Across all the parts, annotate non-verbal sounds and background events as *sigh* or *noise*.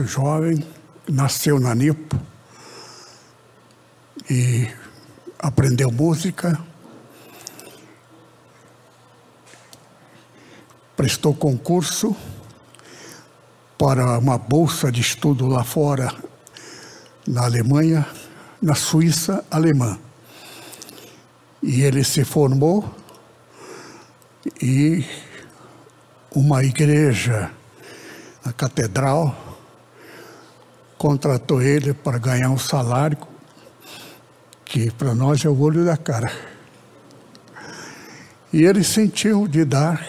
nosso jovem nasceu na Nipo e aprendeu música, prestou concurso para uma bolsa de estudo lá fora, na Alemanha, na Suíça alemã. E ele se formou e uma igreja, a catedral, contratou ele para ganhar um salário que para nós é o olho da cara. E ele sentiu de dar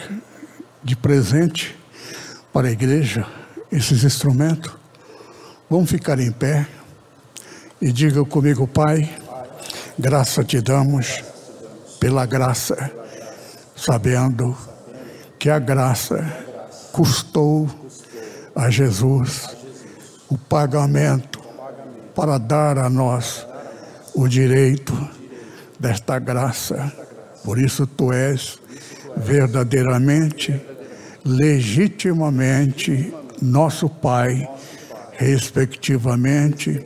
de presente para a igreja esses instrumentos. Vamos ficar em pé e diga comigo, Pai, graça te damos pela graça, sabendo que a graça custou a Jesus o pagamento para dar a nós o direito desta graça. Por isso tu és verdadeiramente, legitimamente nosso Pai, respectivamente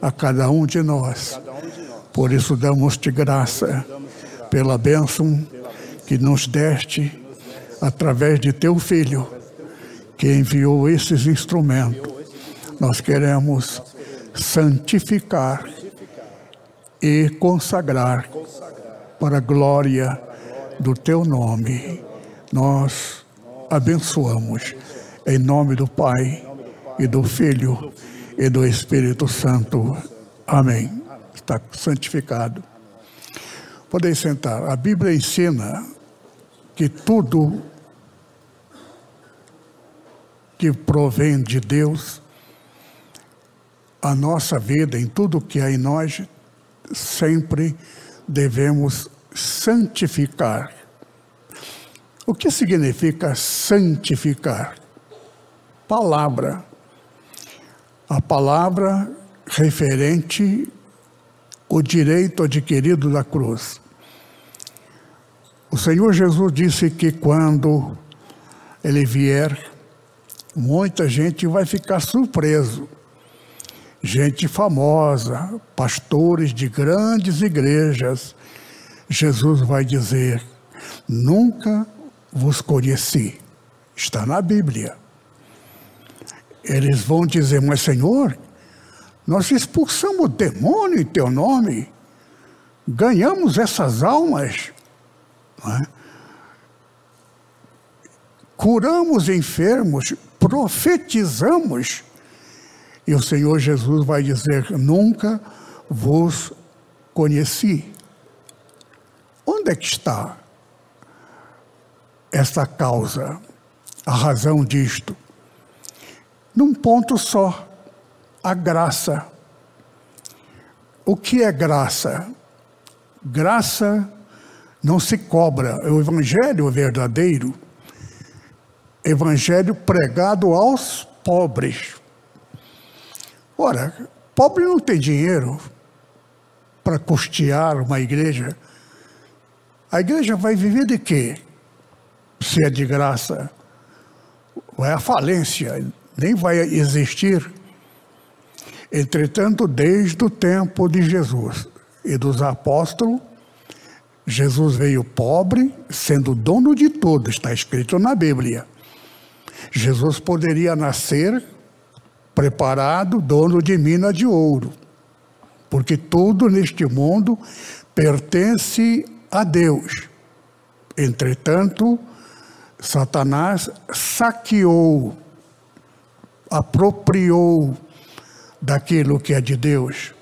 a cada um de nós. Por isso damos-te graça pela bênção que nos deste através de teu Filho, que enviou esses instrumentos nós queremos santificar e consagrar para a glória do teu nome. Nós abençoamos em nome do Pai e do Filho e do Espírito Santo. Amém. Está santificado. Podem sentar. A Bíblia ensina que tudo que provém de Deus a nossa vida, em tudo que há em nós, sempre devemos santificar. O que significa santificar? Palavra. A palavra referente ao direito adquirido da cruz. O Senhor Jesus disse que quando ele vier, muita gente vai ficar surpreso gente famosa, pastores de grandes igrejas, Jesus vai dizer: Nunca vos conheci. Está na Bíblia. Eles vão dizer: Mas, Senhor, nós expulsamos o demônio em teu nome, ganhamos essas almas, é? curamos enfermos, profetizamos e o Senhor Jesus vai dizer: Nunca vos conheci. Onde é que está essa causa, a razão disto? Num ponto só: a graça. O que é graça? Graça não se cobra. É o evangelho verdadeiro, evangelho pregado aos pobres Ora, pobre não tem dinheiro para custear uma igreja. A igreja vai viver de quê? Se é de graça. Vai à falência, nem vai existir. Entretanto, desde o tempo de Jesus e dos apóstolos, Jesus veio pobre, sendo dono de tudo, está escrito na Bíblia. Jesus poderia nascer preparado, dono de mina de ouro. Porque tudo neste mundo pertence a Deus. Entretanto, Satanás saqueou, apropriou daquilo que é de Deus.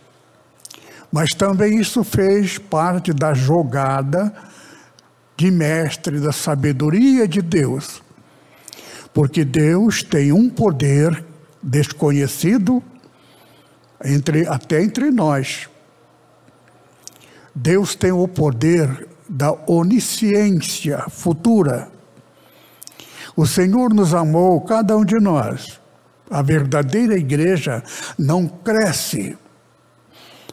Mas também isso fez parte da jogada de mestre da sabedoria de Deus. Porque Deus tem um poder desconhecido entre, até entre nós. Deus tem o poder da onisciência futura. O Senhor nos amou, cada um de nós. A verdadeira igreja não cresce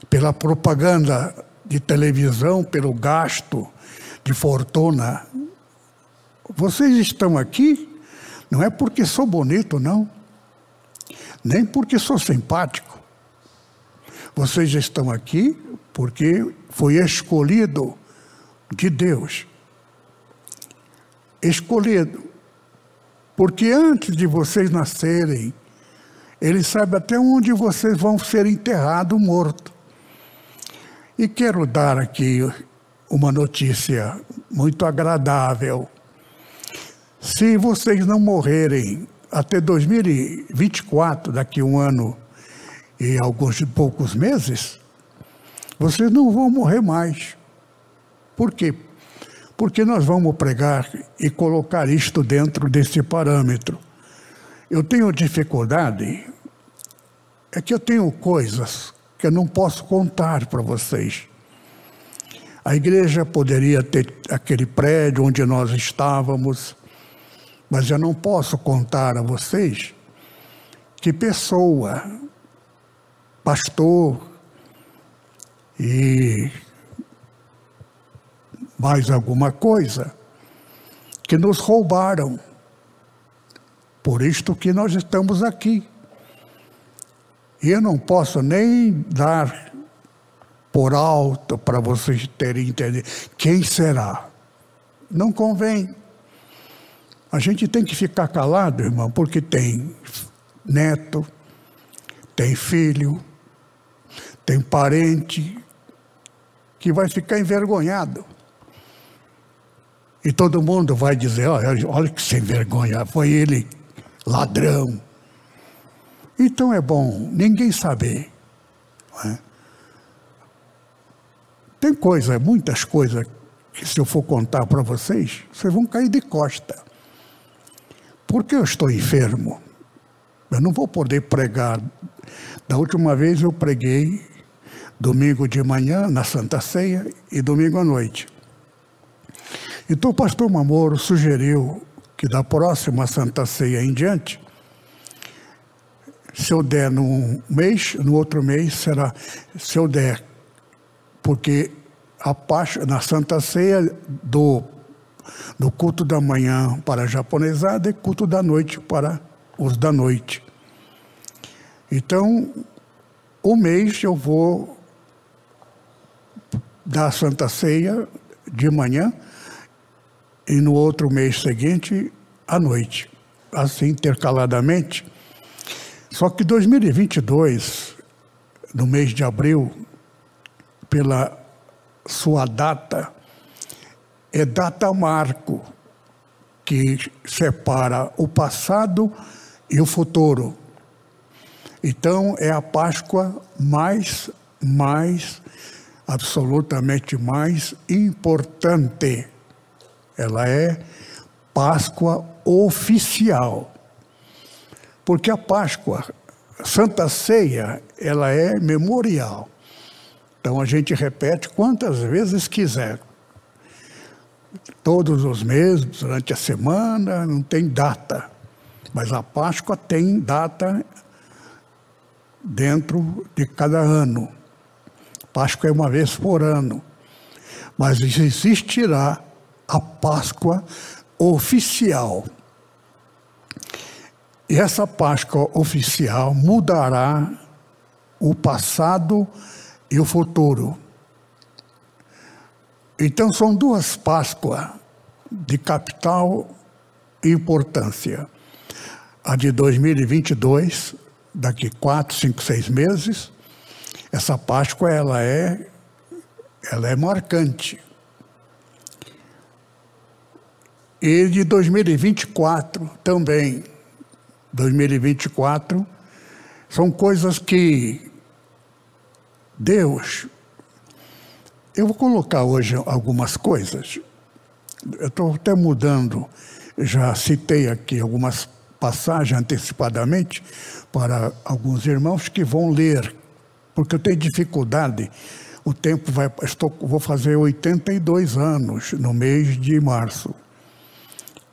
pela propaganda de televisão, pelo gasto de fortuna. Vocês estão aqui não é porque sou bonito, não. Nem porque sou simpático. Vocês estão aqui porque foi escolhido de Deus. Escolhido. Porque antes de vocês nascerem, Ele sabe até onde vocês vão ser enterrados mortos. E quero dar aqui uma notícia muito agradável. Se vocês não morrerem até 2024, daqui um ano e alguns poucos meses, vocês não vão morrer mais. Por quê? Porque nós vamos pregar e colocar isto dentro desse parâmetro. Eu tenho dificuldade, é que eu tenho coisas que eu não posso contar para vocês. A igreja poderia ter aquele prédio onde nós estávamos, mas eu não posso contar a vocês que pessoa, pastor e mais alguma coisa, que nos roubaram. Por isto que nós estamos aqui. E eu não posso nem dar por alto para vocês terem entendido quem será. Não convém. A gente tem que ficar calado, irmão, porque tem neto, tem filho, tem parente que vai ficar envergonhado. E todo mundo vai dizer: olha, olha que sem vergonha, foi ele ladrão. Então é bom ninguém saber. É? Tem coisa, muitas coisas, que se eu for contar para vocês, vocês vão cair de costa. Porque eu estou enfermo. Eu não vou poder pregar. Da última vez eu preguei domingo de manhã na Santa Ceia e domingo à noite. Então o pastor Mamoro sugeriu que da próxima Santa Ceia em diante se eu der num mês, no outro mês será, se eu der, porque a Páscoa, na Santa Ceia do, do culto da manhã para a japonesada e culto da noite para os da noite. Então, o mês eu vou dar a Santa Ceia de manhã e no outro mês seguinte à noite, assim intercaladamente. Só que 2022, no mês de abril, pela sua data, é data marco que separa o passado e o futuro. Então é a Páscoa mais, mais, absolutamente mais importante. Ela é Páscoa oficial. Porque a Páscoa, Santa Ceia, ela é memorial. Então a gente repete quantas vezes quiser. Todos os meses, durante a semana, não tem data. Mas a Páscoa tem data dentro de cada ano. Páscoa é uma vez por ano. Mas existirá a Páscoa oficial. E essa Páscoa oficial mudará o passado e o futuro. Então, são duas Páscoas de capital importância. A de 2022, daqui quatro, cinco, seis meses, essa Páscoa ela é, ela é marcante. E de 2024 também, 2024, são coisas que Deus. Eu vou colocar hoje algumas coisas. Eu estou até mudando, já citei aqui algumas passagem antecipadamente para alguns irmãos que vão ler, porque eu tenho dificuldade. O tempo vai. Estou, vou fazer 82 anos no mês de março,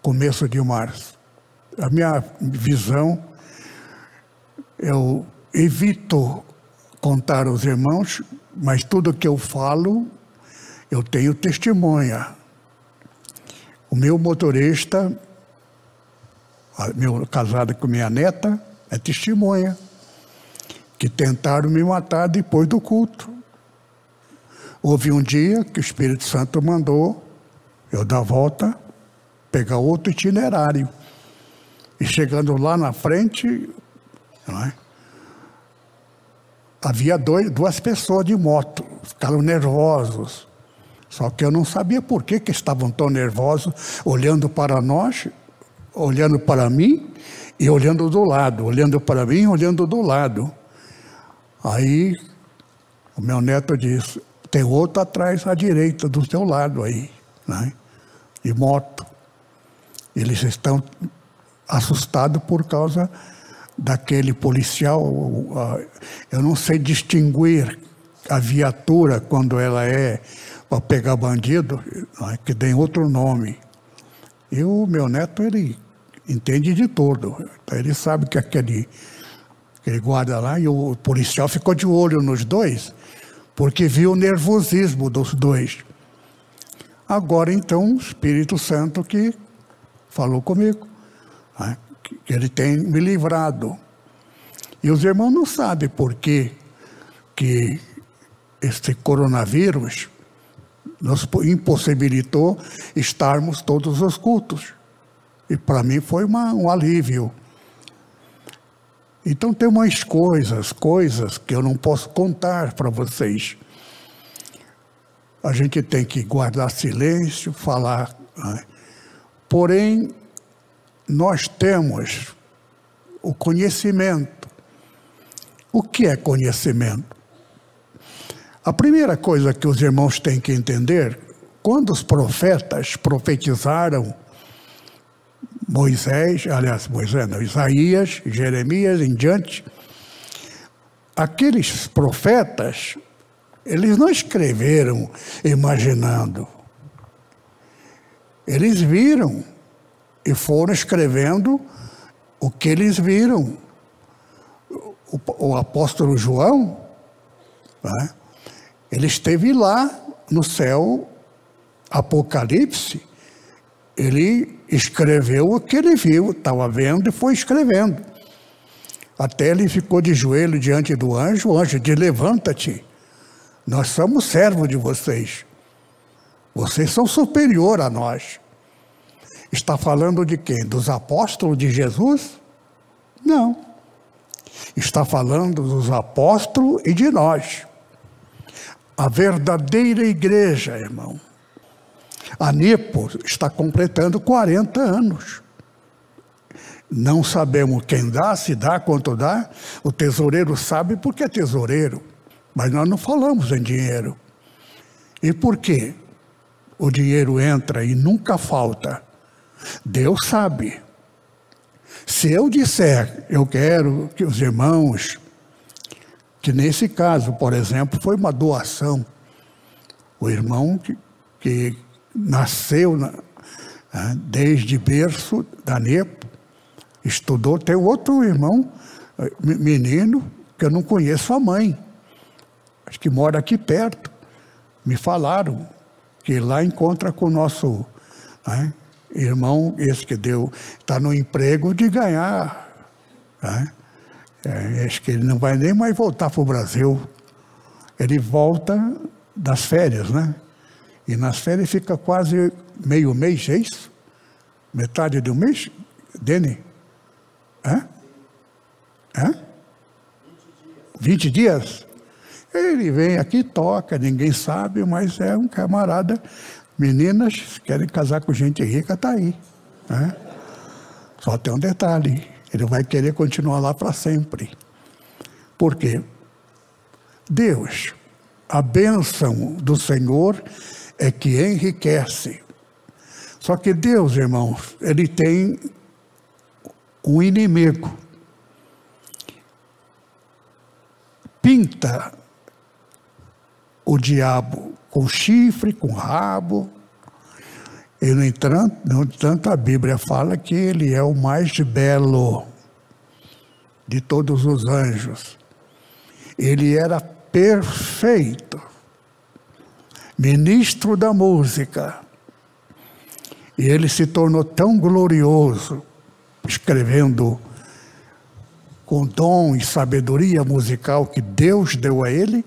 começo de março. A minha visão, eu evito contar aos irmãos, mas tudo que eu falo, eu tenho testemunha. O meu motorista, meu casado com minha neta, é testemunha que tentaram me matar depois do culto. Houve um dia que o Espírito Santo mandou eu dar volta, pegar outro itinerário. E chegando lá na frente, é? Havia dois, duas pessoas de moto, ficaram nervosos. Só que eu não sabia por que, que estavam tão nervosos, olhando para nós, olhando para mim e olhando do lado, olhando para mim, olhando do lado. Aí o meu neto disse: tem outro atrás à direita do seu lado aí, né? de moto. Eles estão assustados por causa daquele policial. Eu não sei distinguir a viatura quando ela é para pegar bandido, né? que tem outro nome. E o meu neto, ele entende de tudo. Ele sabe que aquele, aquele guarda lá, e o policial ficou de olho nos dois, porque viu o nervosismo dos dois. Agora, então, o Espírito Santo que falou comigo, que ele tem me livrado. E os irmãos não sabem por que, este coronavírus nos impossibilitou estarmos todos os cultos. E para mim foi uma, um alívio. Então tem umas coisas, coisas que eu não posso contar para vocês. A gente tem que guardar silêncio, falar. Né? Porém, nós temos o conhecimento. O que é conhecimento? A primeira coisa que os irmãos têm que entender, quando os profetas profetizaram Moisés, aliás, Moisés não, Isaías, Jeremias em diante, aqueles profetas, eles não escreveram imaginando. Eles viram e foram escrevendo o que eles viram. O, o apóstolo João, né, ele esteve lá no céu, Apocalipse, ele escreveu o que ele viu, estava vendo e foi escrevendo. Até ele ficou de joelho diante do anjo, o anjo diz: Levanta-te, nós somos servos de vocês. Vocês são superior a nós. Está falando de quem? Dos apóstolos de Jesus? Não. Está falando dos apóstolos e de nós. A verdadeira igreja, irmão. A NEPO está completando 40 anos. Não sabemos quem dá, se dá, quanto dá. O tesoureiro sabe porque é tesoureiro. Mas nós não falamos em dinheiro. E por quê? O dinheiro entra e nunca falta. Deus sabe. Se eu disser, eu quero que os irmãos, que nesse caso, por exemplo, foi uma doação, o irmão que, que nasceu na, né, desde berço da NEPO, estudou. Tem outro irmão, eh, menino, que eu não conheço a mãe, acho que mora aqui perto. Me falaram que lá encontra com o nosso né, irmão, esse que deu, está no emprego de ganhar. Né? É, acho que ele não vai nem mais voltar para o Brasil. Ele volta das férias, né? E nas férias fica quase meio mês, é isso? Metade do mês? Dene? Hã? Hã? 20 dias? Ele vem aqui, toca, ninguém sabe, mas é um camarada. Meninas querem casar com gente rica, tá aí. Né? Só tem um detalhe: ele vai querer continuar lá para sempre. Por quê? Deus, a bênção do Senhor é que enriquece. Só que Deus, irmãos, ele tem um inimigo. Pinta o diabo com chifre, com rabo. E, no entanto, no entanto, a Bíblia fala que ele é o mais belo de todos os anjos. Ele era perfeito, ministro da música. E ele se tornou tão glorioso, escrevendo com dom e sabedoria musical que Deus deu a ele,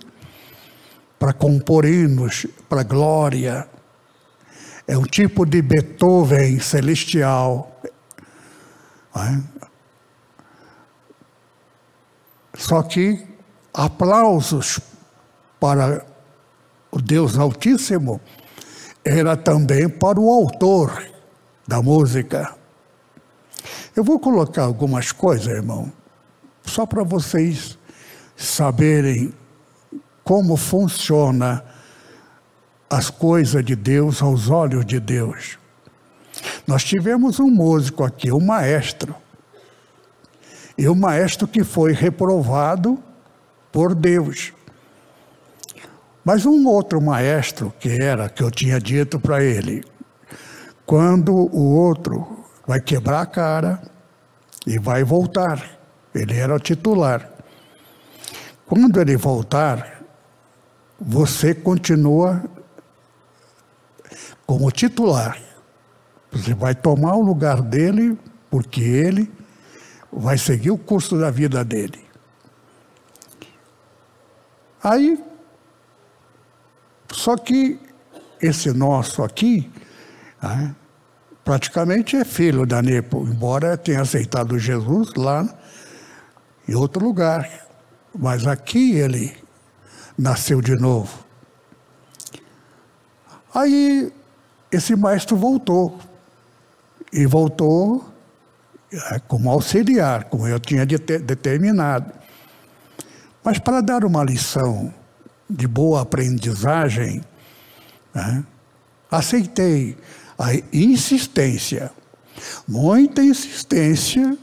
para compor hinos para glória. É um tipo de Beethoven celestial. É? Só que aplausos para o Deus Altíssimo era também para o autor da música. Eu vou colocar algumas coisas, irmão, só para vocês saberem como funciona as coisas de Deus aos olhos de Deus. Nós tivemos um músico aqui, um maestro. E um maestro que foi reprovado por Deus. Mas um outro maestro que era, que eu tinha dito para ele, quando o outro vai quebrar a cara e vai voltar, ele era o titular. Quando ele voltar, você continua como titular. Você vai tomar o lugar dele, porque ele vai seguir o curso da vida dele. Aí, só que esse nosso aqui, né, praticamente é filho da Nepo, embora tenha aceitado Jesus lá em outro lugar. Mas aqui ele nasceu de novo. Aí esse maestro voltou. E voltou é, como auxiliar, como eu tinha determinado. Mas para dar uma lição de boa aprendizagem, né, aceitei a insistência, muita insistência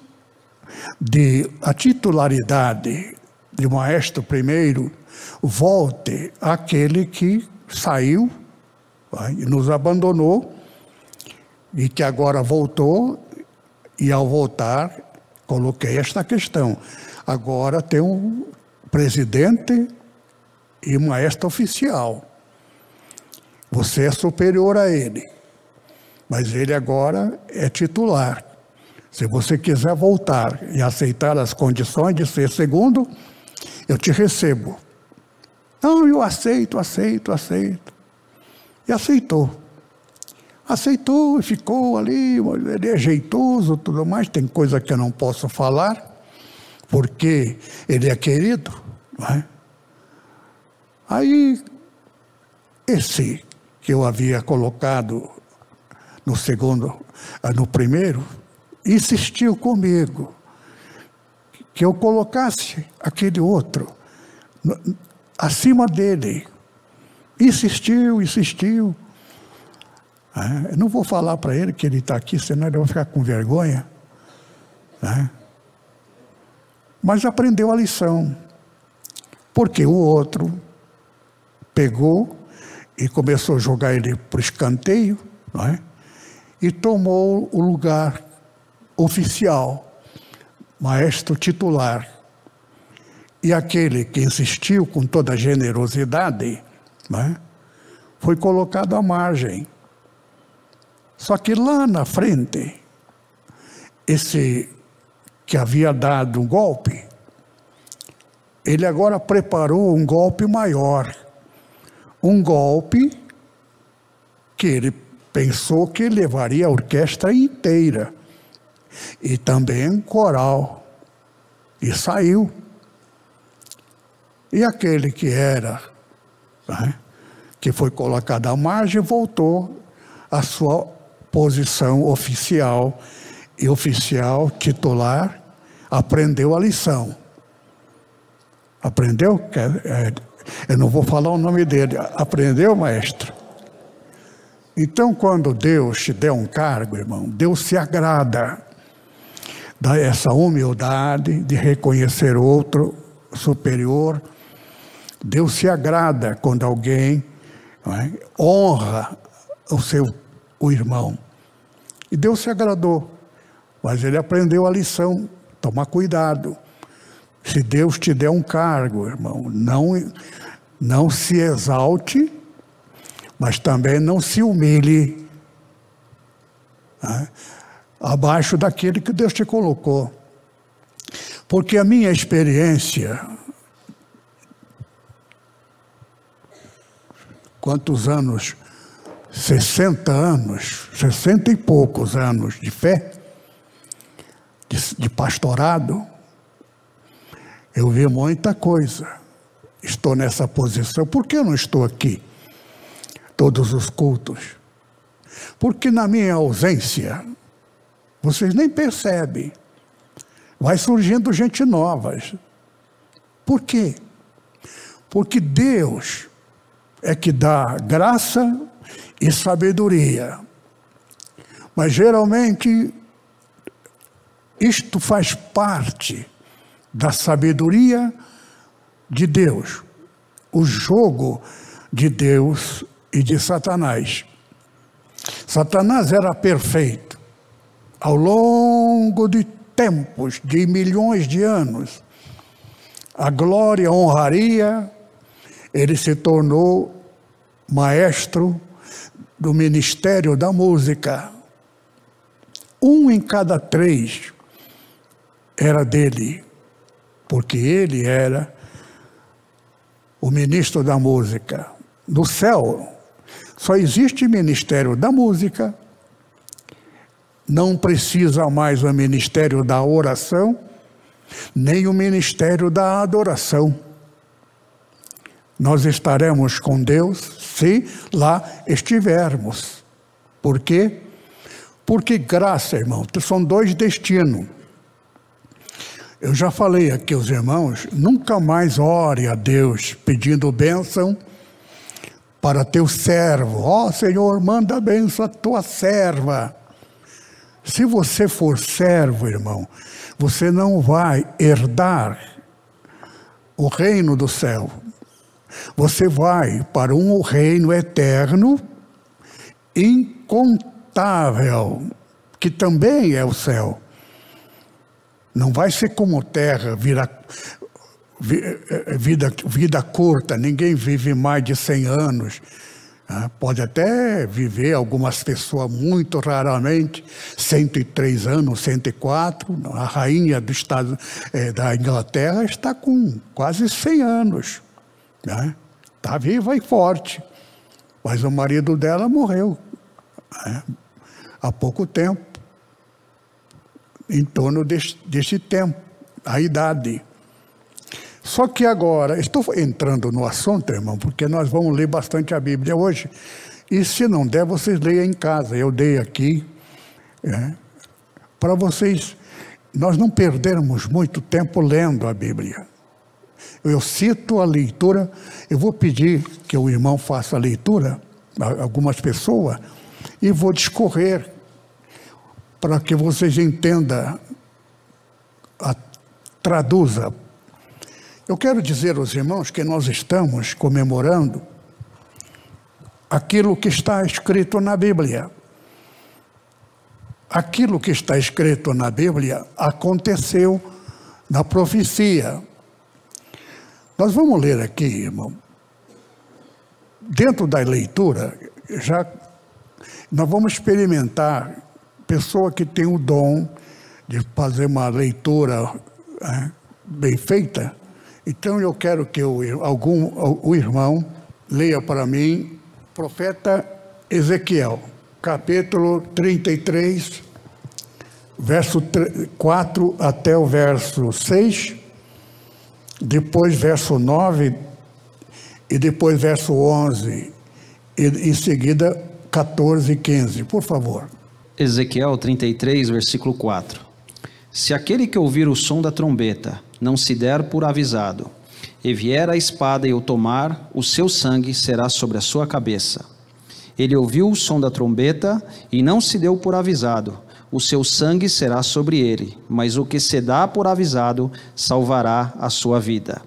de a titularidade de maestro primeiro volte aquele que saiu e nos abandonou e que agora voltou e ao voltar coloquei esta questão. Agora tem um presidente e um maestro oficial. Você é superior a ele, mas ele agora é titular. Se você quiser voltar e aceitar as condições de ser segundo, eu te recebo. Não, eu aceito, aceito, aceito. E aceitou. Aceitou e ficou ali, ele é jeitoso, tudo mais. Tem coisa que eu não posso falar, porque ele é querido. É? Aí, esse que eu havia colocado no segundo, no primeiro, insistiu comigo que eu colocasse aquele outro acima dele. Insistiu, insistiu. É, eu não vou falar para ele que ele está aqui, senão ele vai ficar com vergonha. É. Mas aprendeu a lição. Porque o outro pegou e começou a jogar ele para o escanteio, não é? e tomou o lugar oficial, maestro titular. E aquele que insistiu com toda generosidade, né, foi colocado à margem. Só que lá na frente, esse que havia dado um golpe, ele agora preparou um golpe maior. Um golpe que ele pensou que levaria a orquestra inteira e também coral. E saiu. E aquele que era, né, que foi colocado à margem, voltou à sua posição oficial. E oficial titular aprendeu a lição. Aprendeu? É, eu não vou falar o nome dele. Aprendeu, maestro? Então, quando Deus te der um cargo, irmão, Deus se agrada. Essa humildade de reconhecer outro superior. Deus se agrada quando alguém é, honra o seu o irmão. E Deus se agradou, mas ele aprendeu a lição. Tomar cuidado. Se Deus te der um cargo, irmão, não, não se exalte, mas também não se humilhe né, abaixo daquele que Deus te colocou. Porque a minha experiência, quantos anos? 60 anos, 60 e poucos anos de fé, de, de pastorado, eu vi muita coisa. Estou nessa posição. Por que eu não estou aqui? Todos os cultos. Porque na minha ausência, vocês nem percebem, vai surgindo gente nova. Por quê? Porque Deus é que dá graça e sabedoria. Mas geralmente isto faz parte da sabedoria de Deus, o jogo de Deus e de Satanás. Satanás era perfeito. Ao longo de tempos, de milhões de anos, a glória, a honraria, ele se tornou maestro do Ministério da Música. Um em cada três era dele, porque ele era o ministro da música. No céu, só existe Ministério da Música, não precisa mais o Ministério da Oração, nem o Ministério da Adoração. Nós estaremos com Deus se lá estivermos. Por quê? Porque graça, irmão, são dois destinos. Eu já falei aqui aos irmãos, nunca mais ore a Deus pedindo bênção para teu servo. Ó oh, Senhor, manda bênção à tua serva. Se você for servo, irmão, você não vai herdar o reino do céu. Você vai para um reino eterno, incontável, que também é o céu. Não vai ser como terra, vida, vida, vida curta, ninguém vive mais de 100 anos. Ah, pode até viver algumas pessoas muito raramente, 103 anos, 104. A rainha do estado é, da Inglaterra está com quase 100 anos. Né? Está viva e forte. Mas o marido dela morreu né? há pouco tempo, em torno deste, deste tempo, a idade. Só que agora, estou entrando no assunto, irmão, porque nós vamos ler bastante a Bíblia hoje. E se não der, vocês leiam em casa. Eu dei aqui. É, para vocês, nós não perdermos muito tempo lendo a Bíblia. Eu cito a leitura, eu vou pedir que o irmão faça a leitura, algumas pessoas, e vou discorrer para que vocês entendam, a, traduza. Eu quero dizer aos irmãos que nós estamos comemorando aquilo que está escrito na Bíblia. Aquilo que está escrito na Bíblia aconteceu na profecia. Nós vamos ler aqui, irmão. Dentro da leitura, já nós vamos experimentar pessoa que tem o dom de fazer uma leitura é, bem feita. Então eu quero que o, algum, o irmão leia para mim profeta Ezequiel, capítulo 33, verso 4 até o verso 6 depois verso 9 e depois verso 11 e em seguida 14 e 15, por favor. Ezequiel 33, versículo 4. Se aquele que ouvir o som da trombeta não se der por avisado, e vier a espada e o tomar, o seu sangue será sobre a sua cabeça. Ele ouviu o som da trombeta e não se deu por avisado. o seu sangue será sobre ele, mas o que se dá por avisado salvará a sua vida.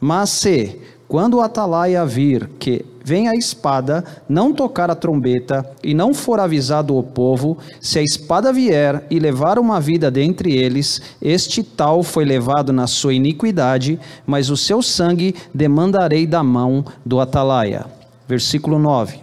Mas se, quando o atalaia vir que vem a espada, não tocar a trombeta e não for avisado o povo, se a espada vier e levar uma vida dentre eles, este tal foi levado na sua iniquidade, mas o seu sangue demandarei da mão do atalaia. Versículo 9.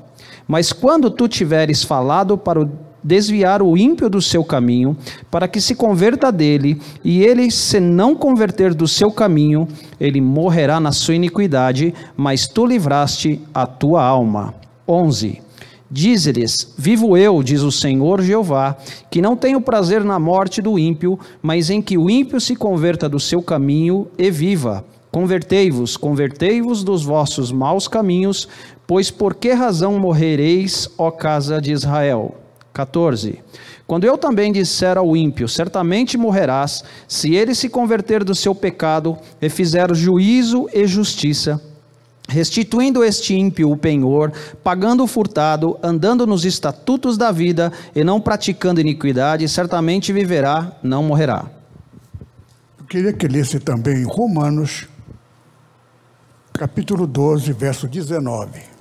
Mas quando tu tiveres falado para o desviar o ímpio do seu caminho, para que se converta dele, e ele se não converter do seu caminho, ele morrerá na sua iniquidade, mas tu livraste a tua alma. 11. Dize-lhes: Vivo eu, diz o Senhor Jeová, que não tenho prazer na morte do ímpio, mas em que o ímpio se converta do seu caminho e viva. Convertei-vos, convertei-vos dos vossos maus caminhos, pois por que razão morrereis, ó casa de Israel? 14. Quando eu também disser ao ímpio, certamente morrerás, se ele se converter do seu pecado e fizer juízo e justiça, restituindo este ímpio o penhor, pagando o furtado, andando nos estatutos da vida e não praticando iniquidade, certamente viverá, não morrerá. Eu queria que lesse também Romanos, capítulo 12, verso 19.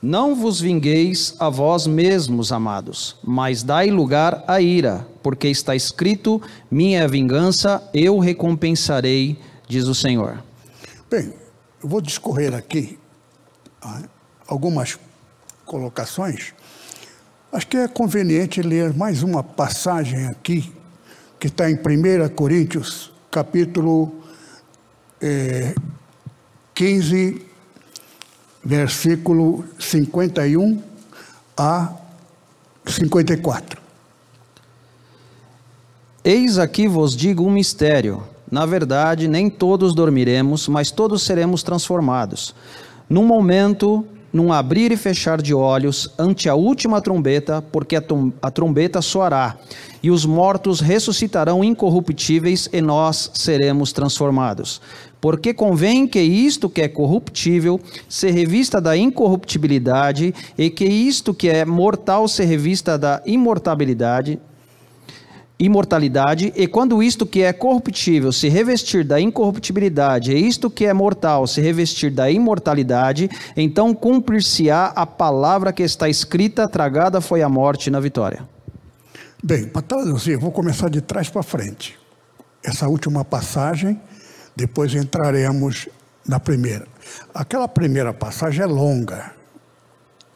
Não vos vingueis a vós mesmos, amados, mas dai lugar à ira, porque está escrito: Minha vingança, eu recompensarei, diz o Senhor. Bem, eu vou discorrer aqui ah, algumas colocações. Acho que é conveniente ler mais uma passagem aqui, que está em 1 Coríntios, capítulo é, 15, versículo 51 a 54. Eis aqui vos digo um mistério. Na verdade, nem todos dormiremos, mas todos seremos transformados. Num momento, num abrir e fechar de olhos, ante a última trombeta, porque a, a trombeta soará, e os mortos ressuscitarão incorruptíveis, e nós seremos transformados. Porque convém que isto que é corruptível se revista da incorruptibilidade, e que isto que é mortal se revista da imortabilidade, imortalidade, e quando isto que é corruptível se revestir da incorruptibilidade, e isto que é mortal se revestir da imortalidade, então cumprir-se-á a palavra que está escrita: tragada foi a morte na vitória. Bem, para traduzir, vou começar de trás para frente. Essa última passagem depois entraremos na primeira. Aquela primeira passagem é longa.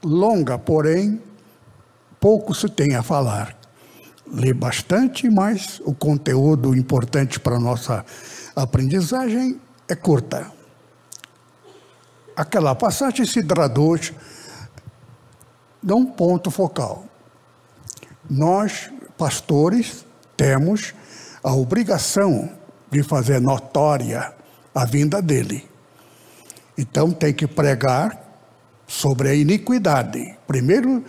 Longa, porém, pouco se tem a falar. Lê bastante, mas o conteúdo importante para a nossa aprendizagem é curta. Aquela passagem se traduz num ponto focal. Nós, pastores, temos a obrigação de fazer notória a vinda dele. Então tem que pregar sobre a iniquidade. Primeiro,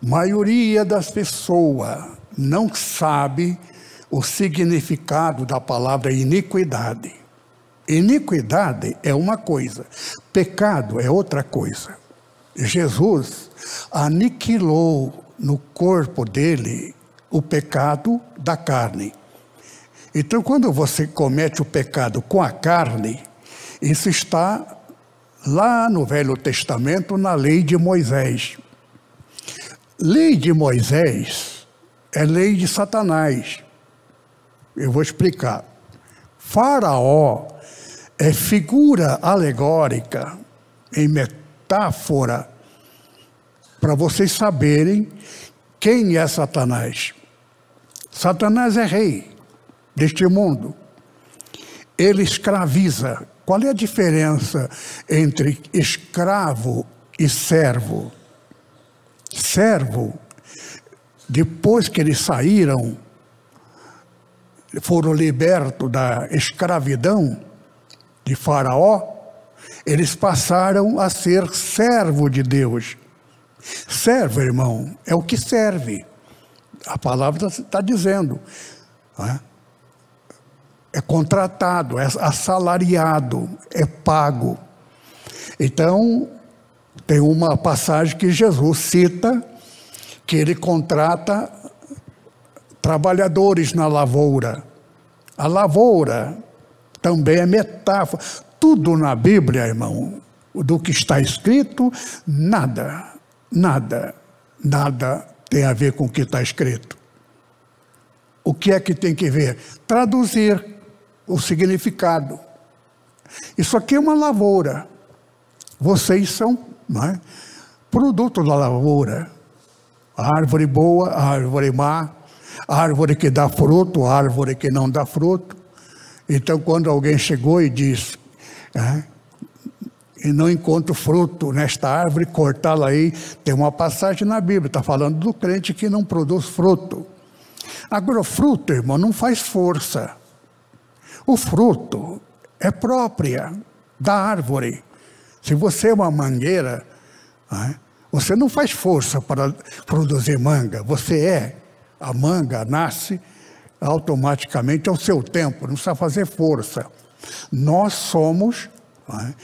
maioria das pessoas não sabe o significado da palavra iniquidade. Iniquidade é uma coisa, pecado é outra coisa. Jesus aniquilou no corpo dele o pecado da carne. Então, quando você comete o pecado com a carne, isso está lá no Velho Testamento, na lei de Moisés. Lei de Moisés é lei de Satanás. Eu vou explicar. Faraó é figura alegórica, em metáfora, para vocês saberem quem é Satanás. Satanás é rei deste mundo. Ele escraviza. Qual é a diferença entre escravo e servo? Servo, depois que eles saíram, foram libertos da escravidão de Faraó, eles passaram a ser servo de Deus. Servo, irmão, é o que serve. A palavra está dizendo. É? É contratado, é assalariado, é pago. Então, tem uma passagem que Jesus cita que ele contrata trabalhadores na lavoura. A lavoura também é metáfora. Tudo na Bíblia, irmão, do que está escrito, nada, nada, nada tem a ver com o que está escrito. O que é que tem que ver? Traduzir o significado. Isso aqui é uma lavoura. Vocês são é? produto da lavoura. A árvore boa, a árvore má, a árvore que dá fruto, a árvore que não dá fruto. Então, quando alguém chegou e disse, é, e não encontro fruto nesta árvore, cortá-la aí, tem uma passagem na Bíblia, está falando do crente que não produz fruto. Agora, fruto, irmão, não faz força. O fruto é própria da árvore. Se você é uma mangueira, é, você não faz força para produzir manga, você é. A manga nasce automaticamente ao seu tempo, não precisa fazer força. Nós somos é,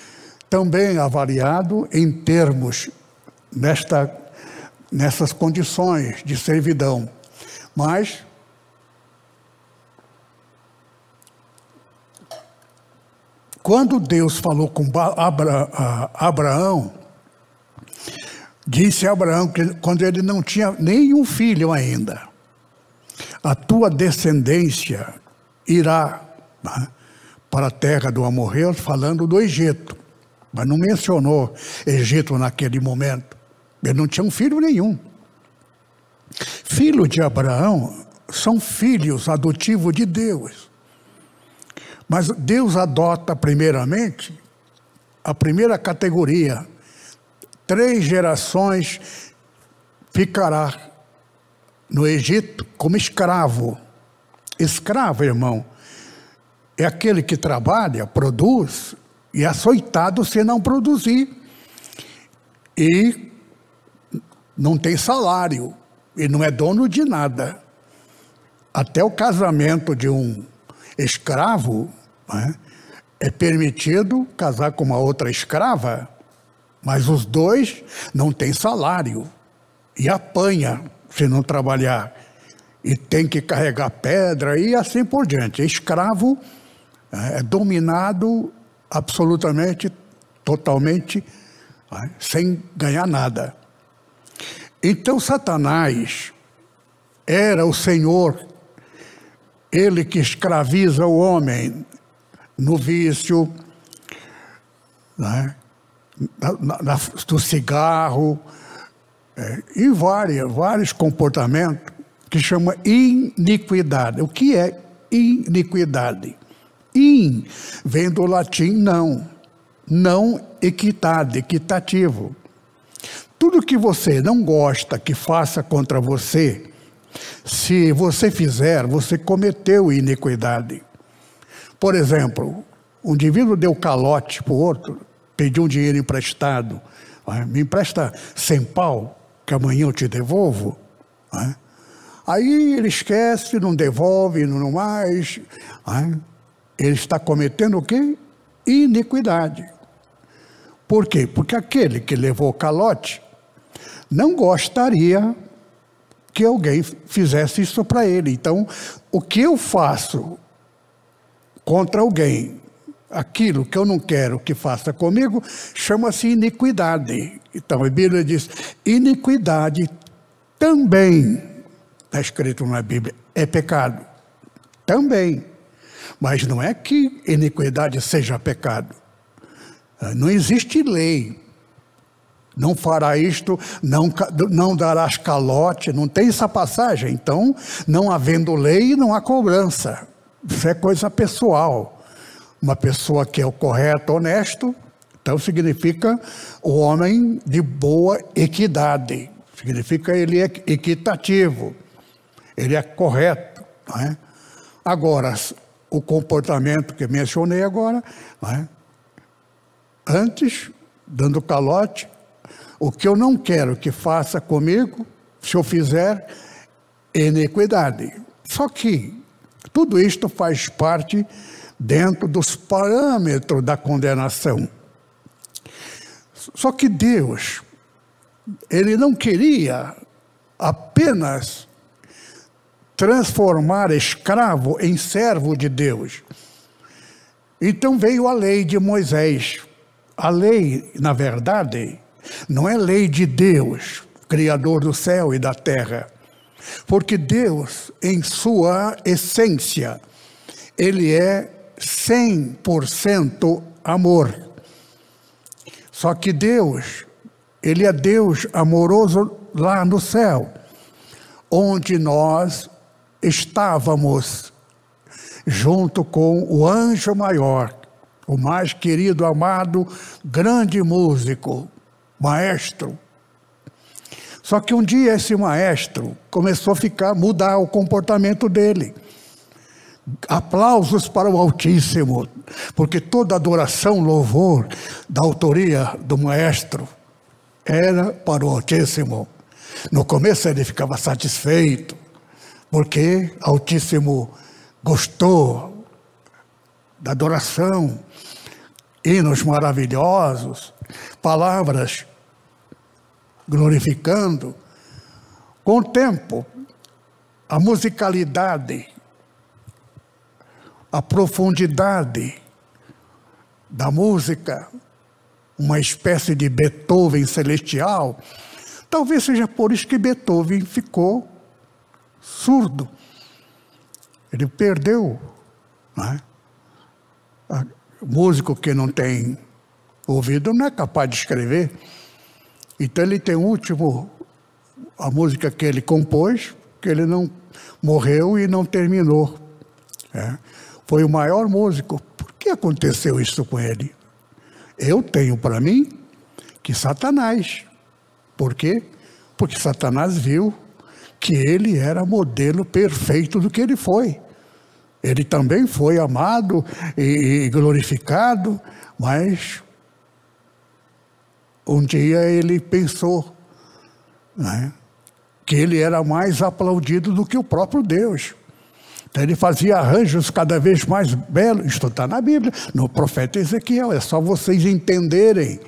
também avaliado em termos nesta, nessas condições de servidão. Mas quando Deus falou com Abraão, disse a Abraão que quando ele não tinha nenhum filho ainda, a tua descendência irá né, para a terra do amorreu, falando do Egito. Mas não mencionou Egito naquele momento. Ele não tinha um filho nenhum. Filho de Abraão são filhos adotivos de Deus. Mas Deus adota primeiramente a primeira categoria. Três gerações ficará no Egito como escravo. Escravo, irmão, é aquele que trabalha, produz e é açoitado se não produzir. E não tem salário e não é dono de nada. Até o casamento de um escravo né, é permitido casar com uma outra escrava, mas os dois não têm salário e apanha se não trabalhar e tem que carregar pedra e assim por diante. Escravo é, é dominado absolutamente, totalmente, é, sem ganhar nada. Então Satanás era o Senhor, ele que escraviza o homem no vício, né? na, na, do cigarro, é, e vários, vários comportamentos que chama iniquidade. O que é iniquidade? In vem do latim não, não equidade, equitativo. Tudo que você não gosta que faça contra você, se você fizer, você cometeu iniquidade. Por exemplo, um indivíduo deu calote para o outro, pediu um dinheiro emprestado, me empresta 100 pau, que amanhã eu te devolvo. Aí ele esquece, não devolve, não mais. Ele está cometendo o quê? Iniquidade. Por quê? Porque aquele que levou o calote não gostaria que alguém fizesse isso para ele. Então, o que eu faço contra alguém, aquilo que eu não quero que faça comigo, chama-se iniquidade. Então, a Bíblia diz: iniquidade também, está escrito na Bíblia, é pecado. Também. Mas não é que iniquidade seja pecado. Não existe lei não fará isto, não, não darás calote, não tem essa passagem. Então, não havendo lei, não há cobrança. Isso é coisa pessoal. Uma pessoa que é o correto, honesto, então significa o homem de boa equidade. Significa ele é equitativo, ele é correto. É? Agora, o comportamento que mencionei agora, é? antes, dando calote, o que eu não quero que faça comigo, se eu fizer, é iniquidade. Só que tudo isto faz parte dentro dos parâmetros da condenação. Só que Deus, Ele não queria apenas transformar escravo em servo de Deus. Então veio a lei de Moisés. A lei, na verdade, não é lei de Deus, Criador do céu e da terra. Porque Deus, em sua essência, ele é 100% amor. Só que Deus, ele é Deus amoroso lá no céu, onde nós estávamos junto com o anjo maior, o mais querido, amado, grande músico, maestro. Só que um dia esse maestro começou a ficar, mudar o comportamento dele. Aplausos para o Altíssimo, porque toda adoração, louvor da autoria do maestro era para o Altíssimo. No começo ele ficava satisfeito, porque Altíssimo gostou da adoração, hinos maravilhosos, palavras glorificando. Com o tempo, a musicalidade, a profundidade da música, uma espécie de Beethoven celestial, talvez seja por isso que Beethoven ficou surdo. Ele perdeu. É? O músico que não tem ouvido não é capaz de escrever. Então ele tem o último, a música que ele compôs, que ele não morreu e não terminou. É. Foi o maior músico. Por que aconteceu isso com ele? Eu tenho para mim que Satanás. Por quê? Porque Satanás viu que ele era modelo perfeito do que ele foi. Ele também foi amado e glorificado, mas um dia ele pensou né, que ele era mais aplaudido do que o próprio Deus. Então ele fazia arranjos cada vez mais belos. Isto está na Bíblia, no profeta Ezequiel. É só vocês entenderem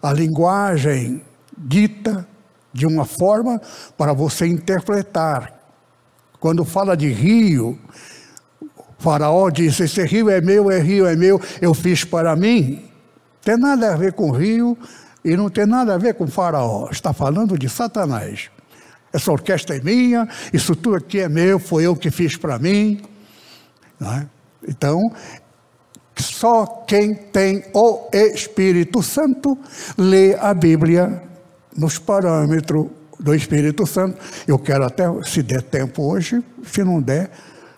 a linguagem dita de uma forma para você interpretar. Quando fala de rio, Faraó diz: Esse rio é meu, é rio, é meu, eu fiz para mim. Tem nada a ver com rio e não tem nada a ver com Faraó. Está falando de Satanás. Essa orquestra é minha, isso tudo aqui é meu, foi eu que fiz para mim. É? Então, só quem tem o Espírito Santo lê a Bíblia nos parâmetros do Espírito Santo. Eu quero até, se der tempo hoje, se não der,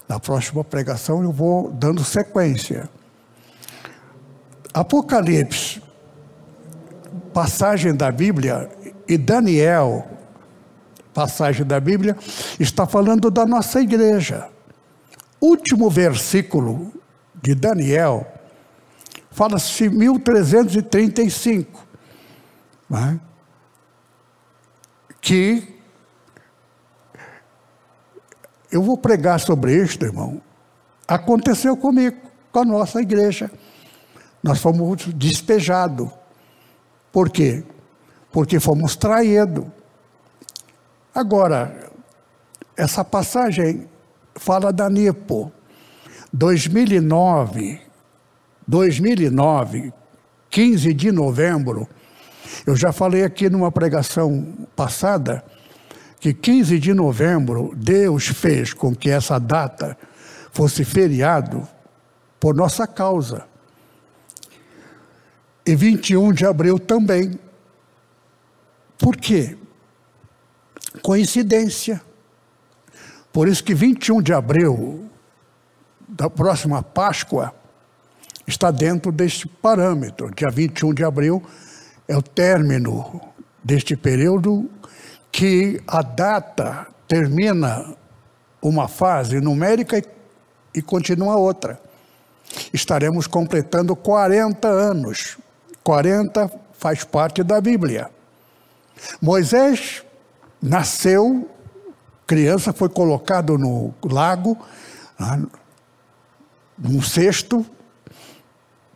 na próxima pregação eu vou dando sequência. Apocalipse passagem da Bíblia, e Daniel, passagem da Bíblia, está falando da nossa igreja. Último versículo de Daniel fala-se 1335, né? que eu vou pregar sobre isto, irmão. Aconteceu comigo, com a nossa igreja. Nós fomos despejados por quê? Porque fomos traídos. Agora, essa passagem fala da Nipo. 2009, 2009, 15 de novembro, eu já falei aqui numa pregação passada que 15 de novembro Deus fez com que essa data fosse feriado por nossa causa e 21 de abril também. Por quê? Coincidência. Por isso que 21 de abril da próxima Páscoa está dentro deste parâmetro. Dia 21 de abril é o término deste período que a data termina uma fase numérica e, e continua outra. Estaremos completando 40 anos 40 faz parte da Bíblia. Moisés nasceu, criança, foi colocado no lago, né, num cesto,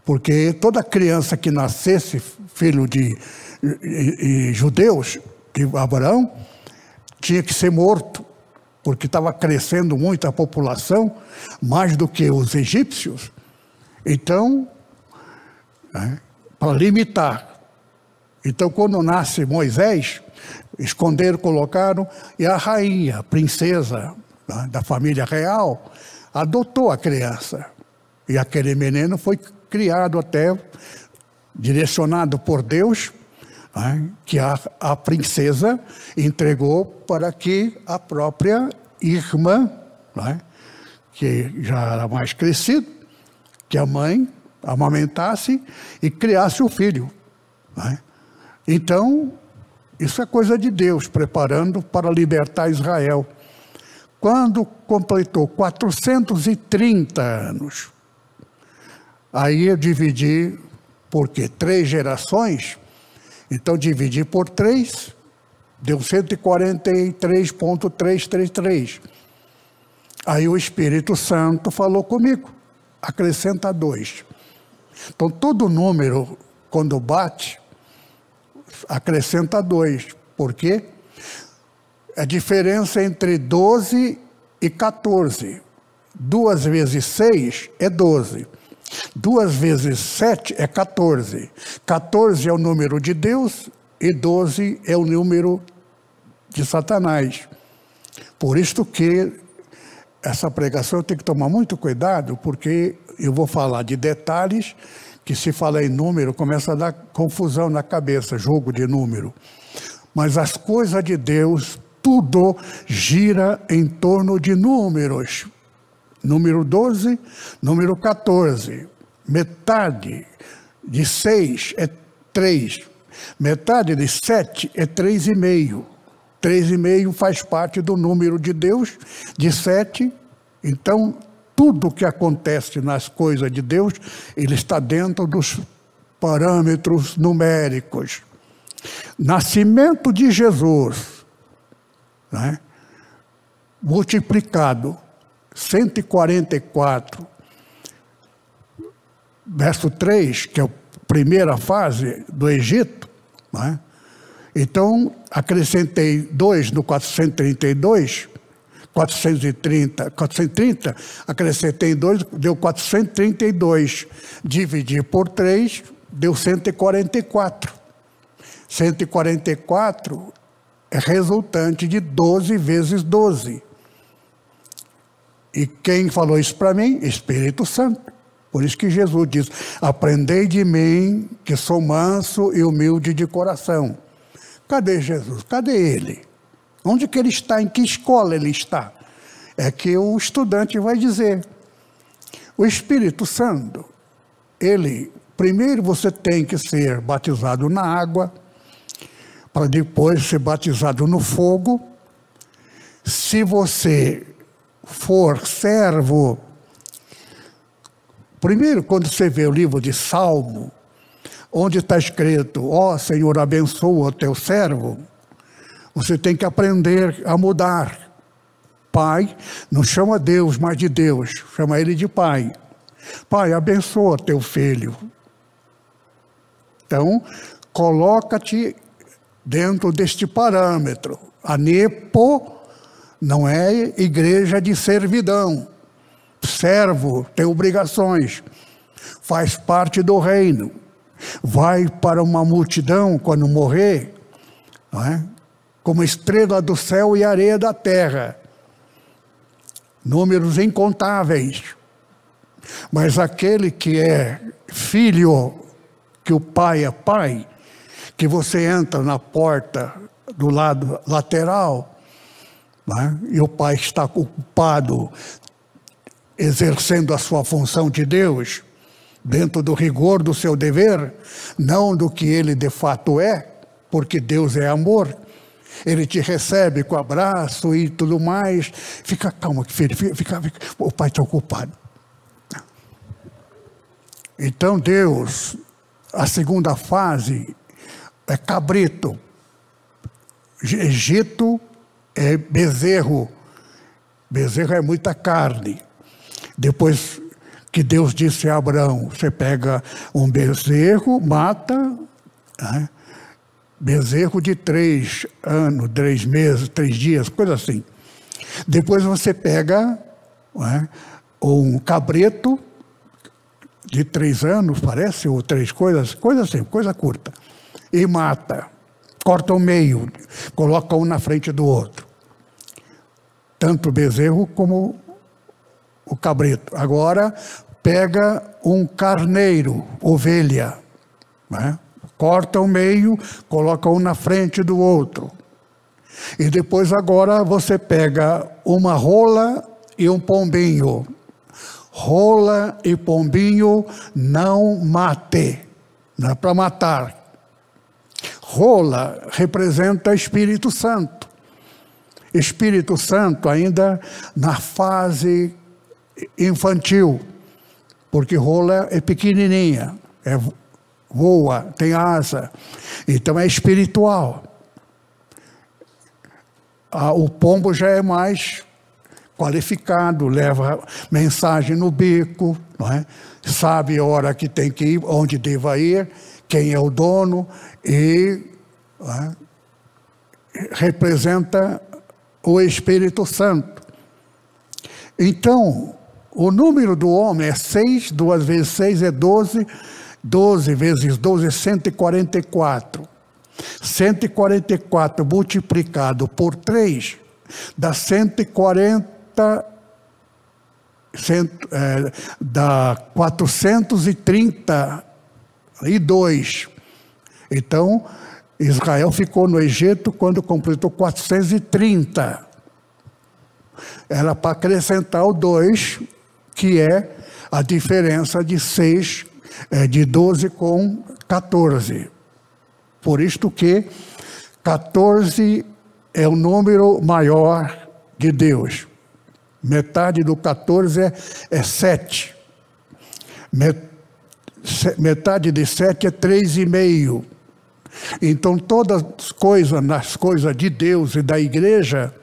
porque toda criança que nascesse filho de, de, de judeus, de Abraão, tinha que ser morto, porque estava crescendo muito a população, mais do que os egípcios. Então, né, para limitar. Então, quando nasce Moisés, esconderam, colocaram, e a rainha, princesa né, da família real, adotou a criança. E aquele menino foi criado até, direcionado por Deus, né, que a, a princesa entregou para que a própria irmã, né, que já era mais crescido, que a mãe amamentasse e criasse o filho. Né? Então, isso é coisa de Deus, preparando para libertar Israel. Quando completou 430 anos, aí eu dividi, porque três gerações, então dividi por três, deu 143,333. Aí o Espírito Santo falou comigo, acrescenta dois. Então todo número, quando bate, acrescenta dois. Por quê? A diferença entre 12 e 14. Duas vezes seis é 12. Duas vezes sete é 14. 14 é o número de Deus e 12 é o número de Satanás. Por isso que essa pregação tenho que tomar muito cuidado, porque eu vou falar de detalhes que se fala em número começa a dar confusão na cabeça, jogo de número. Mas as coisas de Deus, tudo gira em torno de números. Número 12, número 14. Metade de 6 é 3. Metade de 7 é 3,5. 3,5 faz parte do número de Deus, de 7. Então, tudo que acontece nas coisas de Deus, ele está dentro dos parâmetros numéricos. Nascimento de Jesus, né? multiplicado 144, verso 3, que é a primeira fase do Egito, né? então acrescentei 2 no 432, 430, 430, acrescentei 2, deu 432. Dividi por 3, deu 144. 144 é resultante de 12 vezes 12. E quem falou isso para mim? Espírito Santo. Por isso que Jesus diz: Aprendei de mim, que sou manso e humilde de coração. Cadê Jesus? Cadê ele? Onde que ele está? Em que escola ele está? É que o estudante vai dizer. O Espírito Santo, ele, primeiro você tem que ser batizado na água, para depois ser batizado no fogo. Se você for servo, primeiro, quando você vê o livro de Salmo, onde está escrito: Ó oh, Senhor, abençoa o teu servo, você tem que aprender a mudar. Pai, não chama Deus mais de Deus, chama Ele de Pai. Pai, abençoa teu filho. Então, coloca-te dentro deste parâmetro. A NEPO não é igreja de servidão. Servo tem obrigações, faz parte do reino. Vai para uma multidão quando morrer, não é? Como estrela do céu e areia da terra. Números incontáveis. Mas aquele que é filho, que o pai é pai, que você entra na porta do lado lateral, né? e o pai está ocupado exercendo a sua função de Deus, dentro do rigor do seu dever, não do que ele de fato é, porque Deus é amor ele te recebe com abraço e tudo mais. Fica calmo, filho, fica, fica, fica. o pai está ocupado. Então Deus, a segunda fase é cabrito. Egito é bezerro. Bezerro é muita carne. Depois que Deus disse a Abraão: você pega um bezerro, mata, né? Bezerro de três anos, três meses, três dias, coisa assim. Depois você pega é, um cabreto de três anos, parece, ou três coisas, coisa assim, coisa curta, e mata. Corta o meio, coloca um na frente do outro. Tanto o bezerro como o cabreto. Agora pega um carneiro, ovelha, né? Corta o meio, coloca um na frente do outro. E depois agora você pega uma rola e um pombinho. Rola e pombinho não mate, não é para matar. Rola representa Espírito Santo. Espírito Santo ainda na fase infantil, porque rola é pequenininha, é voa, tem asa. Então é espiritual. Ah, o pombo já é mais qualificado, leva mensagem no bico, é? sabe a hora que tem que ir, onde deva ir, quem é o dono e é? representa o Espírito Santo. Então, o número do homem é 6, 2 vezes 6 é 12, 12 vezes 12 é 144. 144 multiplicado por 3 dá 140, cento, é, dá 432. Então, Israel ficou no Egito quando completou 430. Era para acrescentar o 2, que é a diferença de 6 é, de 12 com 14. Por isto que 14 é o número maior de Deus. Metade do 14 é, é 7. Metade de 7 é 3,5. Então, todas as coisas, nas coisas de Deus e da igreja,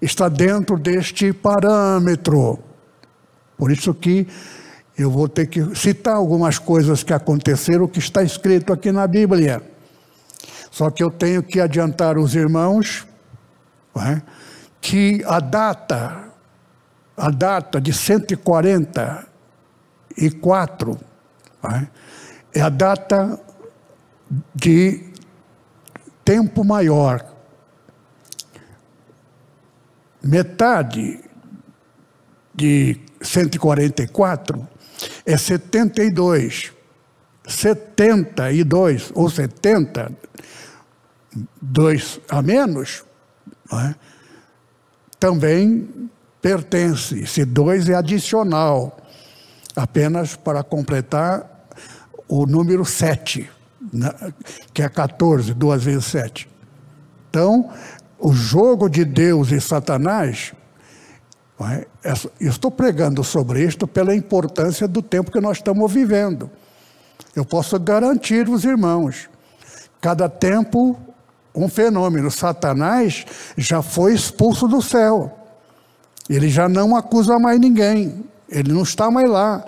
está dentro deste parâmetro. Por isso que eu vou ter que citar algumas coisas que aconteceram que está escrito aqui na Bíblia. Só que eu tenho que adiantar os irmãos é, que a data, a data de 144 é, é a data de tempo maior. Metade de 144 é 72. 72 ou 70, dois a menos, é? também pertence. Esse dois é adicional, apenas para completar o número 7, né? que é 14, duas vezes 7. Então, o jogo de Deus e Satanás? Eu estou pregando sobre isto pela importância do tempo que nós estamos vivendo. Eu posso garantir os irmãos, cada tempo um fenômeno. Satanás já foi expulso do céu. Ele já não acusa mais ninguém. Ele não está mais lá.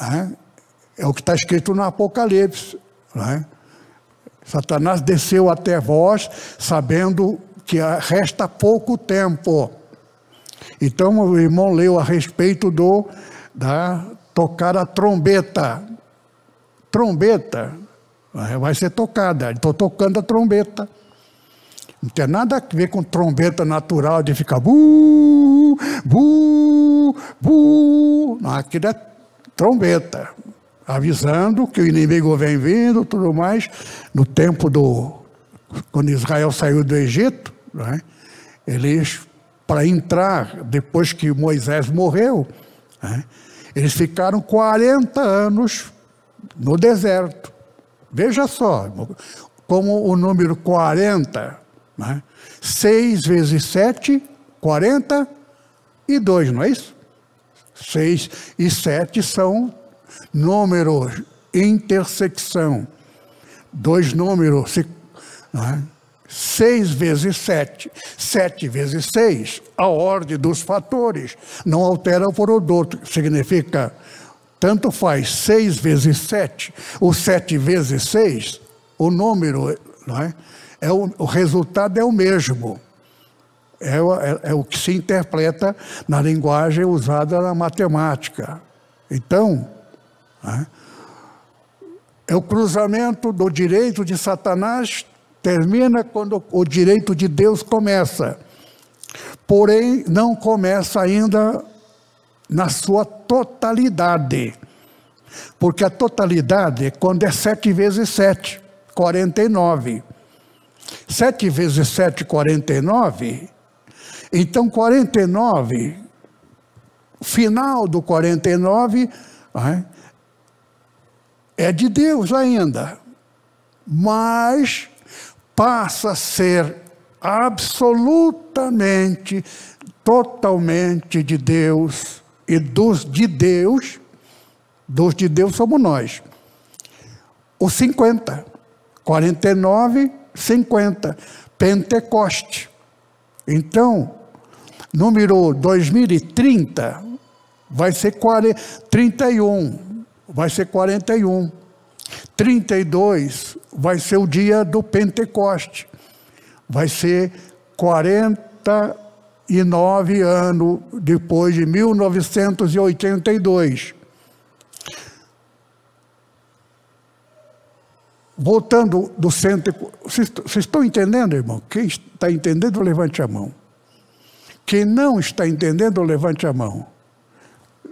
É, é o que está escrito no Apocalipse. É? Satanás desceu até vós, sabendo que resta pouco tempo. Então o irmão leu a respeito do da tocar a trombeta. Trombeta vai ser tocada. Estou tocando a trombeta. Não tem nada a ver com trombeta natural de ficar bu, bu, bu. Não, aquilo é trombeta, avisando que o inimigo vem vindo, tudo mais. No tempo do quando Israel saiu do Egito, né, eles para entrar depois que Moisés morreu. Né? Eles ficaram 40 anos no deserto. Veja só, como o número 40, né? 6 vezes 7, 42, não é isso? 6 e 7 são números intersecção. Dois números, né? 6 vezes 7, 7 vezes 6, a ordem dos fatores, não altera o produto, significa, tanto faz 6 vezes 7, ou 7 vezes 6, o número não é? é o, o resultado é o mesmo. É, é, é, o que se interpreta na linguagem usada na matemática. Então, é, é o cruzamento do direito de Satanás termina quando o direito de Deus começa. Porém, não começa ainda na sua totalidade. Porque a totalidade é quando é 7 vezes 7, 49. 7 vezes 7, 49. Então, 49, final do 49, é de Deus ainda. Mas passa a ser absolutamente, totalmente de Deus e dos de Deus, dos de Deus somos nós. Os 50, 49, 50, Pentecoste. Então, número 2030 vai ser 40, 31, vai ser 41. 32 vai ser o dia do Pentecoste. Vai ser 49 anos depois de 1982. Voltando do centro. Vocês, vocês estão entendendo, irmão? Quem está entendendo, levante a mão. Quem não está entendendo, levante a mão.